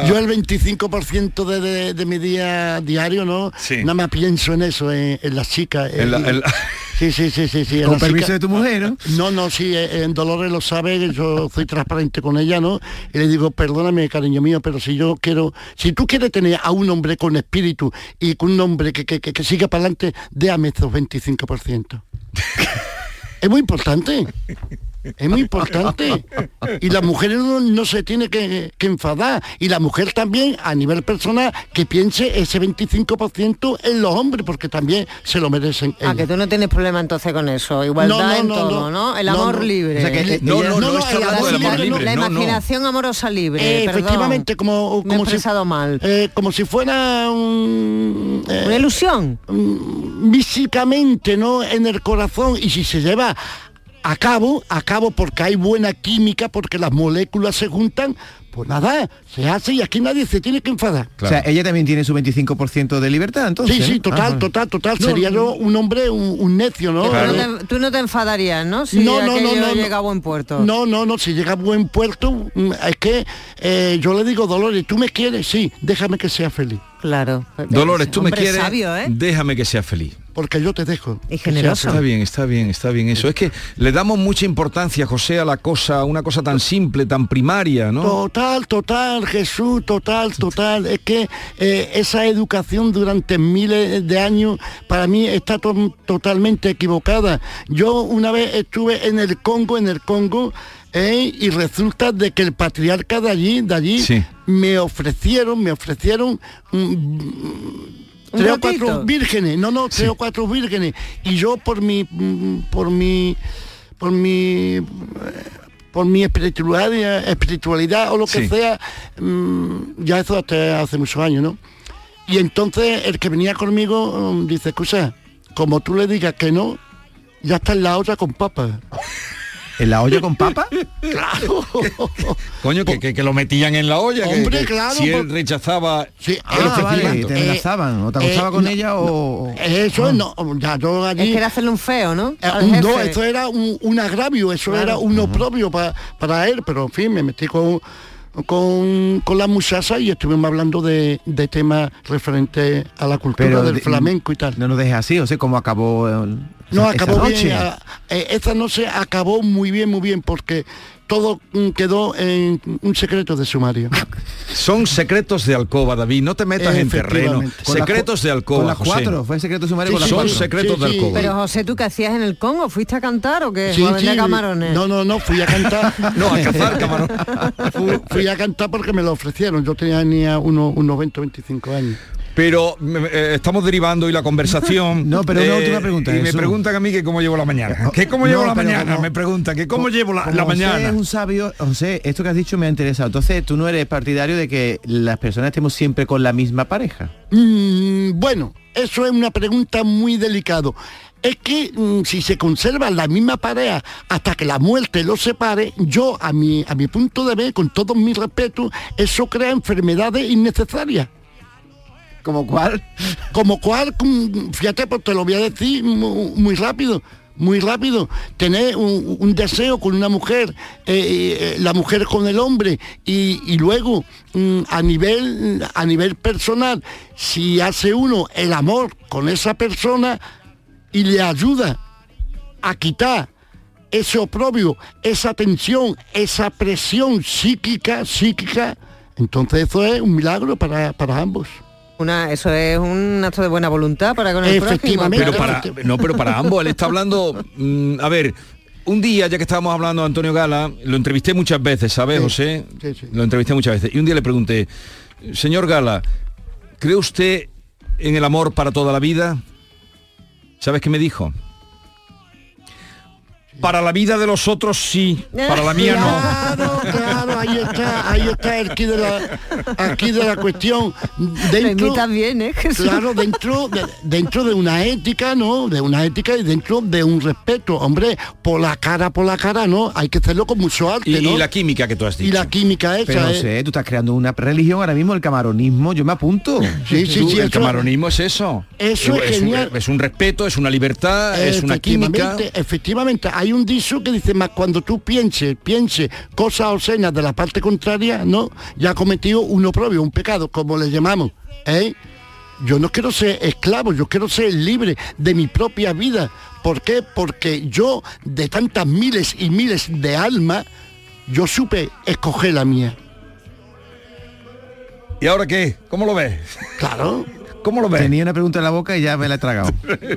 Yo el 25% de, de- de mi día diario, ¿no? Sí. Nada más pienso en eso, en, en las chicas. En la- en la- Sí, sí, sí, sí, sí. Con permiso chica- de tu mujer, ¿no? No, no, sí, eh, en Dolores lo sabe, yo soy transparente con ella, ¿no? Y le digo, perdóname, cariño mío, pero si yo quiero, si tú quieres tener a un hombre con espíritu y con un hombre que, que, que, que siga para adelante, déame esos 25%. [laughs] es muy importante. Es muy importante. Y la mujer no, no se tiene que, que enfadar. Y la mujer también, a nivel personal, que piense ese 25% en los hombres, porque también se lo merecen. Ah, que tú no tienes problema entonces con eso. Igualdad No, no, en no, todo, no. ¿no? El No, amor libre. La, imaginación amorosa libre. Eh, perdón. efectivamente, como, Me he como si, mal. eh, como si fuera un, eh, Una ilusión. físicamente, ¿no? En el corazón. Y si se lleva a cabo, a cabo porque hay buena química, porque las moléculas se juntan, pues nada, se hace y aquí nadie se tiene que enfadar. O sea, ella también tiene su 25% de libertad, entonces. Sí, sí, ¿no? total, Ah, total, total. No, Sería yo un hombre, un, un necio, ¿no? Tú, Eh, no te, tú no te enfadarías, ¿no? Si No, no, no, llega a buen puerto. No, no, no, si llega a buen puerto, mm, es que eh, yo le digo, Dolores, ¿tú me quieres? Sí, déjame que sea feliz. Claro. Dolores, tú me quieres, sabio, ¿eh? déjame que sea feliz. Porque yo te dejo. Y Está bien, está bien, está bien eso. Es que le damos mucha importancia, José, a la cosa, a una cosa tan simple, tan primaria, ¿no? Total, total, Jesús, total, total. Es que eh, esa educación durante miles de años para mí está to- totalmente equivocada. Yo una vez estuve en el Congo, en el Congo, eh, y resulta de que el patriarca de allí, de allí, Sí. me ofrecieron, me ofrecieron mm, tres o cuatro vírgenes, no, no, tres o cuatro vírgenes. Y yo por mi, mm, por mi, por mi eh, por mi espiritualidad, espiritualidad o lo que Sí. sea, mm, ya eso hasta hace muchos años, ¿no? Y entonces el que venía conmigo mm, dice, escucha, como tú le digas que no, ya está en la olla con papas. ¿En la olla con papa? [laughs] claro. Coño, que, que- que lo metían en la olla. Hombre, que claro, Si él rechazaba Sí, Ah, el vale, ofrecimiento. te enlazaban, o te Eh, acostaba con no, ella o... Eso no, ya yo allí... Es que era hacerle un feo, ¿no? Eh, un- no, eso era un, un agravio, eso Claro. era uno propio pa- para él, pero en fin, me metí con, con, con la muchacha y estuvimos hablando de, de temas referentes a la cultura del de- flamenco y tal. No nos dejes así, o sea, ¿cómo acabó eh, No, esa- acabó esa bien, noche? a- eh, esta noche acabó muy bien, muy bien, porque todo mm, quedó en un secreto de sumario. [laughs] Son secretos de alcoba, David. No te metas en terreno. Con Secretos de alcoba, Con las José. cuatro, fue secreto sumario Sí, con las Son cuatro. secretos Sí, de alcoba. Pero José, ¿tú qué hacías en el Congo? ¿Fuiste a cantar o qué? Sí, ¿O a vender sí. camarones? No, no, no, fui a cantar. [laughs] No, a cazar camarón. [laughs] fui, fui a cantar porque me lo ofrecieron. Yo tenía ni a unos, unos 20 25 años. Pero eh, estamos derivando y la conversación. [laughs] No, pero una última pregunta, Y me preguntan a mí que cómo llevo la mañana. ¿Qué cómo No, llevo la mañana? como- me pregunta que cómo llevo la, Como la José mañana. es un sabio, José, esto que has dicho me ha interesado. Entonces, tú no eres partidario de que las personas estemos siempre con la misma pareja. Mm, bueno, eso es una pregunta muy delicado. Es que mm, si se conserva la misma pareja hasta que la muerte los separe, yo a mi, a mi punto de ver, con todo mi respeto, eso crea enfermedades innecesarias. ¿Como cuál? Como cual, mm, fíjate, pues te lo voy a decir mu- muy, rápido. Muy rápido, tener un, deseo con una mujer, eh, eh, la mujer con el hombre y, y luego mm, a nivel a nivel personal, si hace uno el amor con esa persona y le ayuda a quitar ese oprobio, esa tensión, esa presión psíquica, psíquica, entonces eso es un milagro para, para ambos. Una, eso es un acto de buena voluntad para con el prójimo. Efectivamente. pero para no pero para ambos él está hablando mm, a ver un día ya que estábamos hablando de Antonio Gala lo entrevisté muchas veces sabes Sí, José sí, sí. lo entrevisté muchas veces. Y un día le pregunté señor Gala cree usted en el amor para toda la vida sabes qué me dijo para la vida de los otros sí. Para la mía no Claro, claro, ahí está, ahí está el aquí de la, aquí de la cuestión. Imitas bien, ¿eh, Jesús? Claro, dentro de, dentro de una ética, ¿no? De una ética y dentro de un respeto. Hombre, por la cara, por la cara, ¿no? Hay que hacerlo con mucho arte, y, ¿no? y la química que tú has dicho Y la química esa, Pero no ¿eh? sé, tú estás creando una religión ahora mismo, el camaronismo, yo me apunto. Sí, sí, Tú, sí, el eso- camaronismo es eso Eso es un- genial. es un respeto es una libertad es una química Efectivamente, hay un dicho que dice más cuando tú pienses, pienses cosas obscenas de la parte contraria, ¿no? Ya ha cometido uno propio, un pecado, como le llamamos, ¿eh? yo no quiero ser esclavo, yo quiero ser libre de mi propia vida. ¿Por qué? Porque yo, de tantas miles y miles de almas, yo supe escoger la mía. ¿Y ahora qué? ¿Cómo lo ves? Claro. ¿Cómo lo ves? Tenía una pregunta en la boca y ya me la he tragado.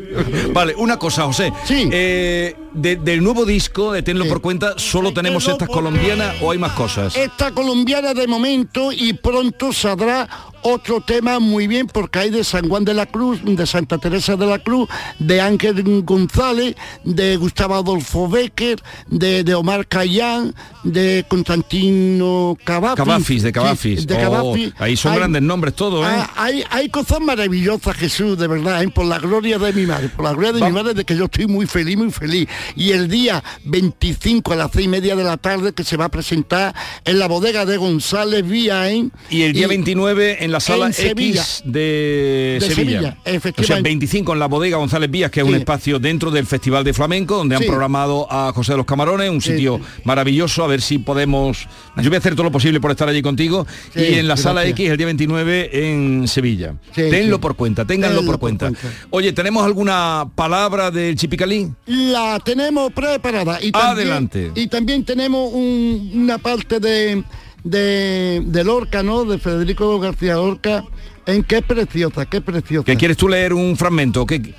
[laughs] vale, una cosa, José. Sí. Eh, de- del nuevo disco de Tenlo por cuenta, ¿solo tenemos estas colombianas o hay más cosas? Esta colombiana de momento y pronto saldrá otro tema muy bien porque hay de San Juan de la Cruz, de Santa Teresa de la Cruz, de Ángel González, de Gustavo Adolfo Becker, de, de Omar Cayán, de Constantino Cavafis. Cavafis, de Cavafis. Sí, de Oh, ahí son Hay- grandes nombres todos, ¿eh? Ah, hay, hay cosas maravillosas, Jesús, de verdad, ¿eh? por la gloria de mi madre, por la gloria de mi madre, de que yo estoy muy feliz, muy feliz. Y el día 25 a las seis y media de la tarde que se va a presentar en la bodega de González Villaen. Y el día 29 en la sala en Sevilla. X de, De Sevilla. Sevilla, O sea, efectivamente. 25 en la bodega González Vías, que es un espacio dentro del Festival de Flamenco, donde han Sí. programado a José de los Camarones, un Sí. sitio maravilloso, a ver si podemos... Yo voy a hacer todo lo posible por estar allí contigo. Y en la sala. X el día 29 en Sevilla. Tenlo por cuenta, ténganlo Tenlo por por cuenta. cuenta. Oye, ¿tenemos alguna palabra del Chipicalí? La tenemos preparada. Y también, Adelante. Y también tenemos un- una parte de, de, de Lorca, ¿no? De Federico García Lorca, en qué preciosa, qué preciosa. ¿Que quieres tú leer un fragmento? ¿Qué?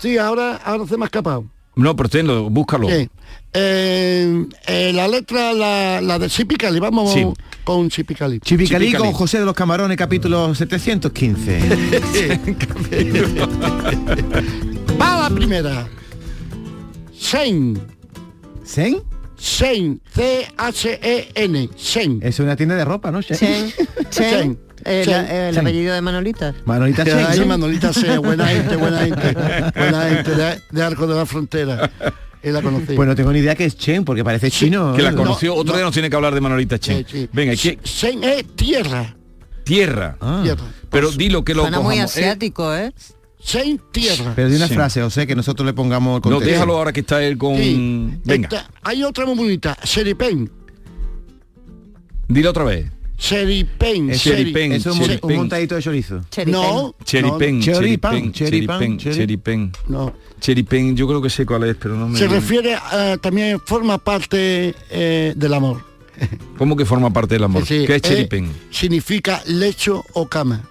Sí, ahora, ahora se me ha escapado. No, pero tenlo, búscalo. Sí. Eh, eh, la letra, la, la de Chipicali, vamos Sí. con Chipicali. Chipicalí Chipicali. con José de los Camarones, capítulo 715. [laughs] Va la primera. Sein. Sein. C-H-E-N. Sein. Es una tienda de ropa, ¿no? Chen, Chen, el, Chen. el Chen. apellido de Manolita. Manolita ¿no? Manolita sea, buena [laughs] gente, buena gente, buena gente de, de Arco de la Frontera. Y la conocí. Pues no tengo ni idea que es Chen, porque parece chino. Que la ¿eh? conoció. No, Otro día no. nos tiene que hablar de Manolita Chen. Sí, sí. Venga, ¿qué? Sein es tierra. Tierra. Ah. Tierra. Pero dilo que lo Suena muy ¿eh? asiático, ¿eh? Sein tierra. Pero de una Sí. frase, José, que nosotros le pongamos el No, déjalo ahora que está él con... Sí. Venga, Esta- hay otra muy bonita. Seripen. dilo otra vez. Seri- Cheripen, Eso es un, cheripen. un montadito de chorizo. Cheripen. No. Cheripen, no, cheripen, cheripen, cheripen. No. Cheripen, yo creo que sé cuál es, pero no me... Se refiere a, también forma parte eh, del amor. ¿Cómo que forma parte del amor? Sí, ¿Qué es eh, cheripen? significa lecho o cama.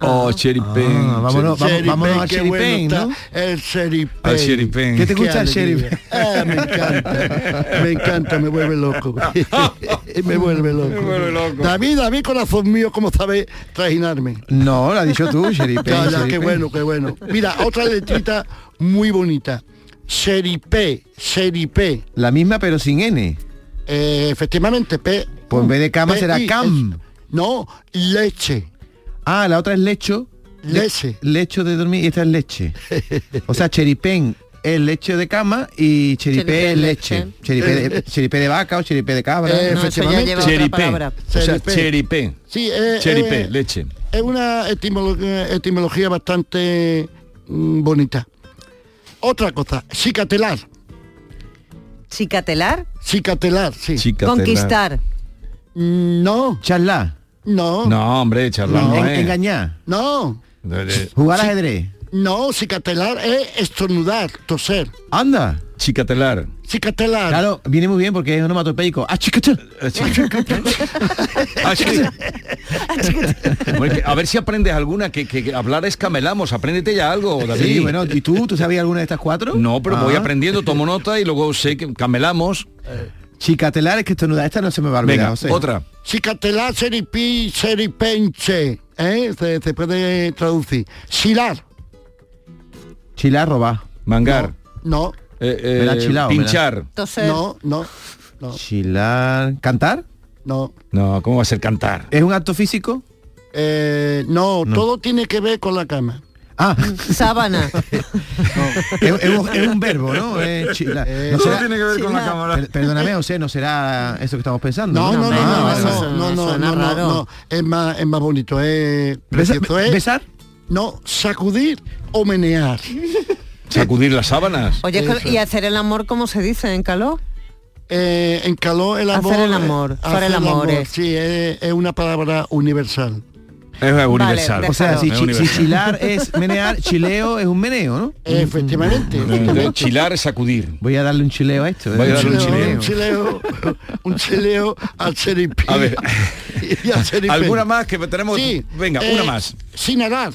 Oh, cheripen. Ah, vámonos, vamos, Cheripen, vámonos a qué bueno Cheripen, está ¿no? El Cheripen. Al cheripen. ¿Qué te gusta el alegría. Cheripen? Ah, me encanta, me encanta, me vuelve loco. [laughs] [laughs] me vuelve loco. Me vuelve loco. David, David, corazón mío, ¿cómo sabes trajinarme? No, lo has dicho tú, Cheripen. Ya, ya, qué bueno, qué bueno. Mira, otra letrita muy bonita. Seripé, seripé. La misma pero sin N. Eh, efectivamente, P. Pues en vez de cama P- será cam. es- no, leche. Ah, la otra es lecho. Le- Leche. lecho de dormir y esta es leche. O sea, cheripen es leche de cama y cheripé Cheripé es leche. leche. Cheripé de, cheripé de vaca o cheripé de cabra. Eh, No, eso ya efectivamente. lleva otra Cheripen. palabra. O sea, cheripen. Sí, eh, eh, leche. Es una etimología, etimología bastante mm, bonita. Otra cosa, cicatelar. Chicatelar, Cicatelar, sí. Conquistar. No, Charla. No, no, No, hombre, charla No. no es. engañar. no, Jugar ajedrez. cicatelar es estornudar, toser. Anda. Chicatelar. Cicatelar. Claro, viene muy bien porque es onomatopeico. Ah, chica, chica. Ah, Bueno, que a ver si aprendes alguna, que, que- que hablar es camelamos, apréndete ya algo, David. Sí, bueno, ¿y tú? ¿Tú sabías alguna de estas cuatro? No, pero voy Ah. aprendiendo, tomo nota y luego sé que camelamos. Chicatelar es que estornudar. Esta no se me va a olvidar. Venga, José. otra. Cicatelar, seripí, seripenche. ¿eh? Se, se puede traducir. Silar. Chilar, robar. Mangar. No, Eh, eh, Me la ha chilao, me la- pinchar. Toser. no, no, no, Chilar. ¿Cantar? no. No, ¿cómo va a ser cantar? ¿Es un acto físico? Eh, no, No. todo tiene que ver con la cama. Ah, Sábana. es, es un, es un verbo, ¿no? Chilar. Eh, No será- tiene que ver con la cámara. Per- perdóname, José, no será eso que estamos pensando. No, no, no, no, no, no, no, no, no, no, no, no. Es más, es más bonito, es precioso, es- ¿Besar? No, sacudir o menear. Sacudir las sábanas. Oye, Eso. ¿y hacer el amor cómo se dice en calor? Eh, en calor el Hacer amor. el amor, eh, hacer el l'amore. amor, Sí, es, es una palabra universal. Es universal. o sea, si, Es chi- si universal. chilar es menear, chileo es un meneo, ¿no? Efectivamente. Eh, Chilar es sacudir. Voy a darle un chileo a esto. ¿eh? Voy a darle un Un chileo. chileo, un chileo al cheripi. A ver. [laughs] y al. ¿Alguna más que tenemos? Sí, Venga, eh, una más. Sin arar,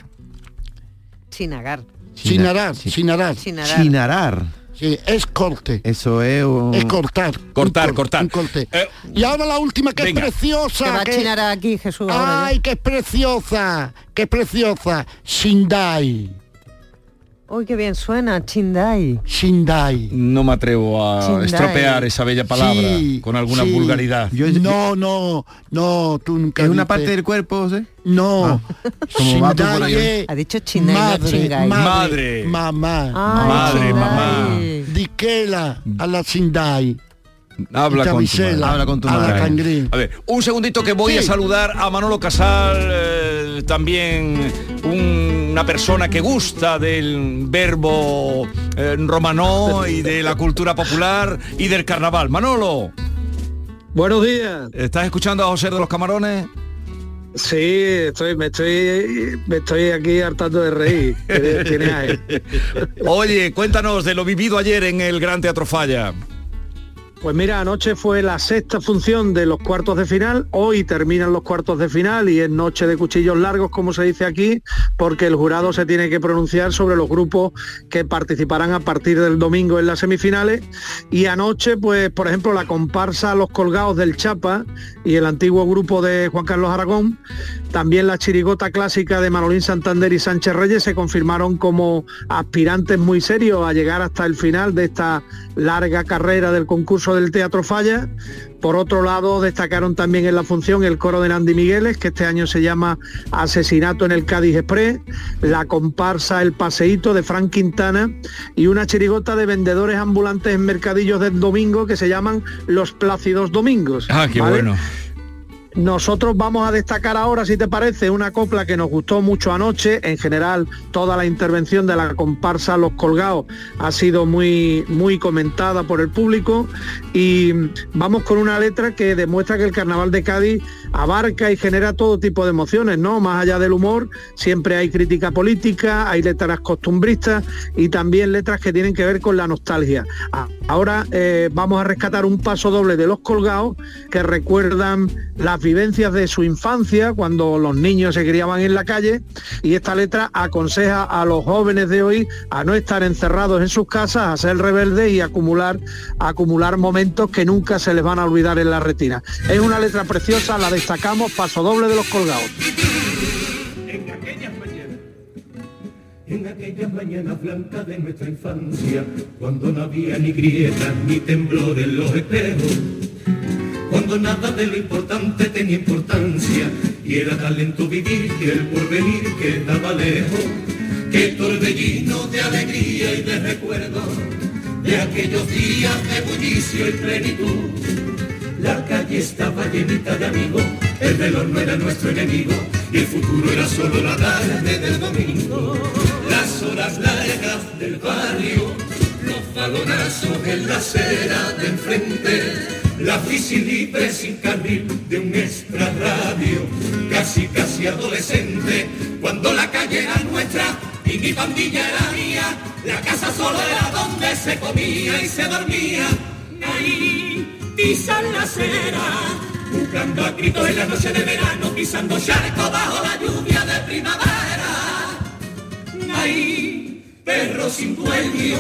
Sin agar. sin arar, Sí, es corte. Eso es un... Es cortar. Cortar, Un cor- cortar. un corte. Eh, y ahora la última que venga. es preciosa. Te va a que- chinar aquí, Jesús. Ay, que es preciosa, que es preciosa. Shindai. Uy, qué bien suena, Chindai. Shindai. No me atrevo a Chindai. estropear esa bella palabra Sí, con alguna sí. vulgaridad. Yo- No, no, no, tú nunca ¿Es una parte del cuerpo, ¿sí? No. ahí. es Ha dicho Chindai, no madre. Madre. Mamá. Ay, Madre, Chindai. mamá. Diquela a la Shindai. Habla con tu madre. Habla con tu a madre. A ver, un segundito que voy Sí. a saludar a Manolo Casal, eh, también un- una persona que gusta del verbo eh, romano y de la cultura popular y del carnaval. Manolo, Buenos días. ¿estás escuchando a José de los Camarones? Sí, estoy, me estoy, me estoy aquí hartando de reír. [laughs] Oye, cuéntanos de lo vivido ayer en el Gran Teatro Falla. Pues mira, anoche fue la sexta función de los cuartos de final, hoy terminan los cuartos de final y es noche de cuchillos largos, como se dice aquí, porque el jurado se tiene que pronunciar sobre los grupos que participarán a partir del domingo en las semifinales. Y anoche, pues, por ejemplo, la comparsa Los Colgados del Chapa y el antiguo grupo de Juan Carlos Aragón, también la chirigota clásica de Manolín Santander y Sánchez Reyes se confirmaron como aspirantes muy serios a llegar hasta el final de esta larga carrera del concurso del Teatro Falla. Por otro lado, destacaron también en la función el coro de Nandi Migueles, que este año se llama Asesinato en el Cádiz Express, la comparsa El Paseíto de Frank Quintana y una chirigota de vendedores ambulantes en mercadillos del domingo que se llaman Los Plácidos Domingos. Ah, qué ¿vale? bueno. Nosotros vamos a destacar ahora, si te parece, una copla que nos gustó mucho anoche. En general, toda la intervención de la comparsa Los Colgados ha sido muy, muy comentada por el público. Y vamos con una letra que demuestra que el Carnaval de Cádiz abarca y genera todo tipo de emociones, ¿no? Más allá del humor, siempre hay crítica política, hay letras costumbristas y también letras que tienen que ver con la nostalgia. Ahora eh, vamos a rescatar un paso doble de los colgados que recuerdan las vivencias de su infancia cuando los niños se criaban en la calle y esta letra aconseja a los jóvenes de hoy a no estar encerrados en sus casas, a ser rebeldes y acumular, acumular momentos que nunca se les van a olvidar en la retina. Es una letra preciosa, la destacamos, paso doble de los colgados. En aquellas mañanas blancas de nuestra infancia, cuando no había ni grietas ni temblor en los espejos, cuando nada de lo importante tenía importancia, y era talento vivir que el porvenir quedaba lejos, que torbellino de alegría y de recuerdo, de aquellos días de bullicio y plenitud. La calle estaba llenita de amigos, el reloj no era nuestro enemigo, y el futuro era solo la tarde del domingo. Las horas largas del barrio, los balonazos en la acera de enfrente, la bici libre sin carril de un extra radio, casi casi adolescente, cuando la calle era nuestra y mi pandilla era mía, la casa solo era donde se comía y se dormía. Ahí pisan la acera, buscando a gritos en la noche de verano, pisando charco bajo la lluvia de primavera. Ahí, perro sin dueño,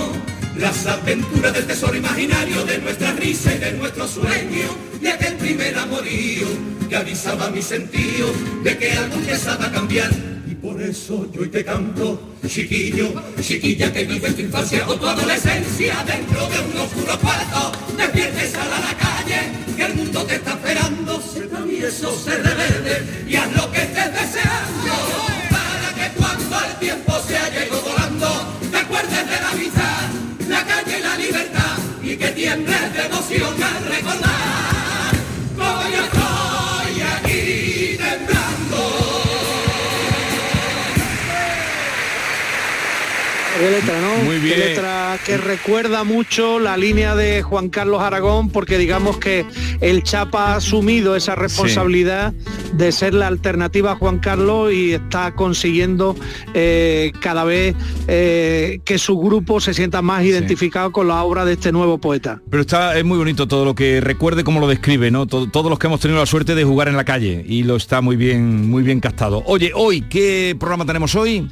las aventuras del tesoro imaginario de nuestra risa y de nuestro sueño, y aquel primer amorío que avisaba mi sentido de que algo empezaba a cambiar. Y por eso yo hoy te canto, chiquillo, chiquilla que vive tu infancia o tu adolescencia dentro de un oscuro cuarto, despiertes a travieso, sé rebelde y haz lo que estés deseando, para que cuando el tiempo se haya ido volando, te acuerdes de la vida, la calle y la libertad, y que tiembles de emoción al recordar, como yo estoy aquí temblando. Qué letra, ¿no? Muy Qué bien. letra que recuerda mucho la línea de Juan Carlos Aragón, porque digamos que el Chapa ha asumido esa responsabilidad de ser la alternativa a Juan Carlos y está consiguiendo eh, cada vez eh, que su grupo se sienta más identificado con la obra de este nuevo poeta. Pero está, es muy bonito todo lo que recuerde cómo lo describe, ¿no? Todo- todos los que hemos tenido la suerte de jugar en la calle y lo está muy bien, muy bien captado. Oye, hoy, ¿qué programa tenemos hoy?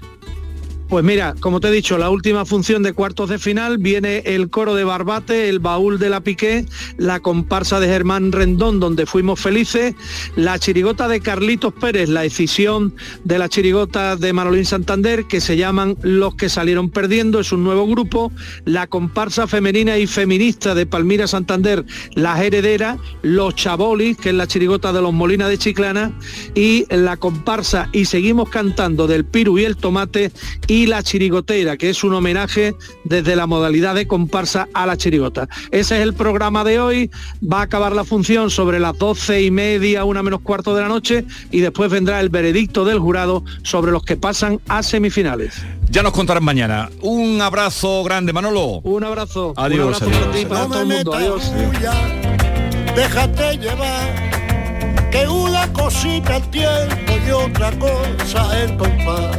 Pues mira, como te he dicho, la última función de cuartos de final viene el coro de Barbate, el baúl de la Piqué, la comparsa de Germán Rendón, donde fuimos felices, la chirigota de Carlitos Pérez, la decisión de la chirigota de Manolín Santander, que se llaman Los que salieron perdiendo, es un nuevo grupo, la comparsa femenina y feminista de Palmira Santander, las herederas, los chabolis, que es la chirigota de los Molinas de Chiclana, y la comparsa y seguimos cantando del Piru y el Tomate y la chirigotera, que es un homenaje desde la modalidad de comparsa a la chirigota. Ese es el programa de hoy, va a acabar la función sobre las doce y media, una menos cuarto de la noche, y después vendrá el veredicto del jurado sobre los que pasan a semifinales. Ya nos contarán mañana. Un abrazo grande, Manolo. Un abrazo. Adiós, Un abrazo adiós. para ti y para todo el mundo. Adiós. déjate llevar, que una cosita el tiempo y otra cosa el compás.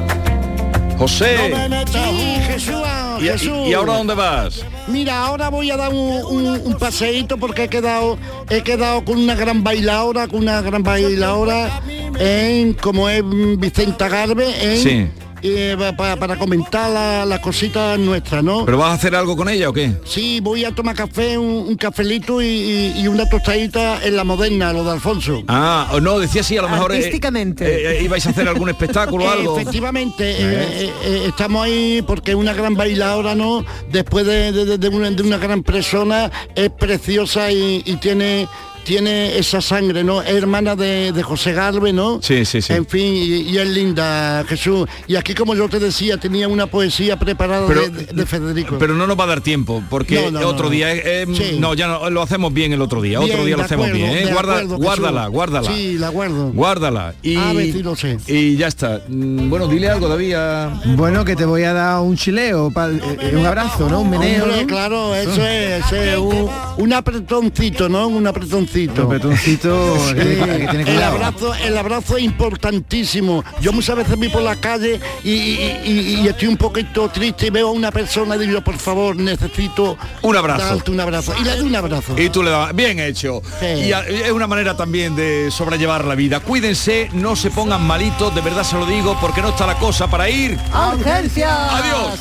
José. No me metas Sí, Jesús, ¿Y, Jesús. y- y ahora dónde vas? Mira, ahora voy a dar un, un- un paseíto porque he quedado, he quedado con una gran bailadora, con una gran bailadora en como es Vicenta Garbe, en, Sí. Eh, pa- pa- para comentar la- las cositas nuestras, ¿no? ¿Pero vas a hacer algo con ella o qué? Sí, voy a tomar café, un, un cafelito y, y- y una tostadita en la moderna, lo de Alfonso. Ah, no, decía sí, a lo mejor... eh, Artísticamente. eh, eh, ¿Ibais a hacer algún [laughs] espectáculo o algo? Efectivamente, eh, eh, eh, estamos ahí porque una gran bailadora, ¿no? Después de, de- de una, de una gran persona, es preciosa y, y tiene tiene esa sangre, ¿no? Es hermana de, de José Garbe, ¿no? Sí, sí, sí. En fin, y, y es linda, Jesús. Y aquí, como yo te decía, tenía una poesía preparada Pero- de, de- de Federico. Pero no nos va a dar tiempo, porque No, no, otro no. día... eh, Sí. No, ya no, lo hacemos bien el otro día. Bien, otro día lo hacemos acuerdo, bien, ¿eh? Guarda- acuerdo, Jesús. guárdala, guárdala. Sí, la guardo. Guárdala. Y, A ver si lo sé. y ya está. Mm, Bueno, dile algo, David. a- Bueno, que te voy a dar un chileo, pa- eh, un abrazo, ¿no? Un meneo. Claro, eso es un, un apretoncito, ¿no? Un apretoncito. [laughs] Que tiene- que el abrazo, el abrazo es importantísimo. Yo muchas veces voy por la calle y, y- y- y estoy un poquito triste y veo a una persona y digo, por favor, necesito Un abrazo. darte un abrazo. Y le doy un abrazo. Y tú le das, bien hecho. Y a- es una manera también de sobrellevar la vida. Cuídense, no se pongan malitos, de verdad se lo digo, porque no está la cosa para ir. ¡Urgencia! Adiós.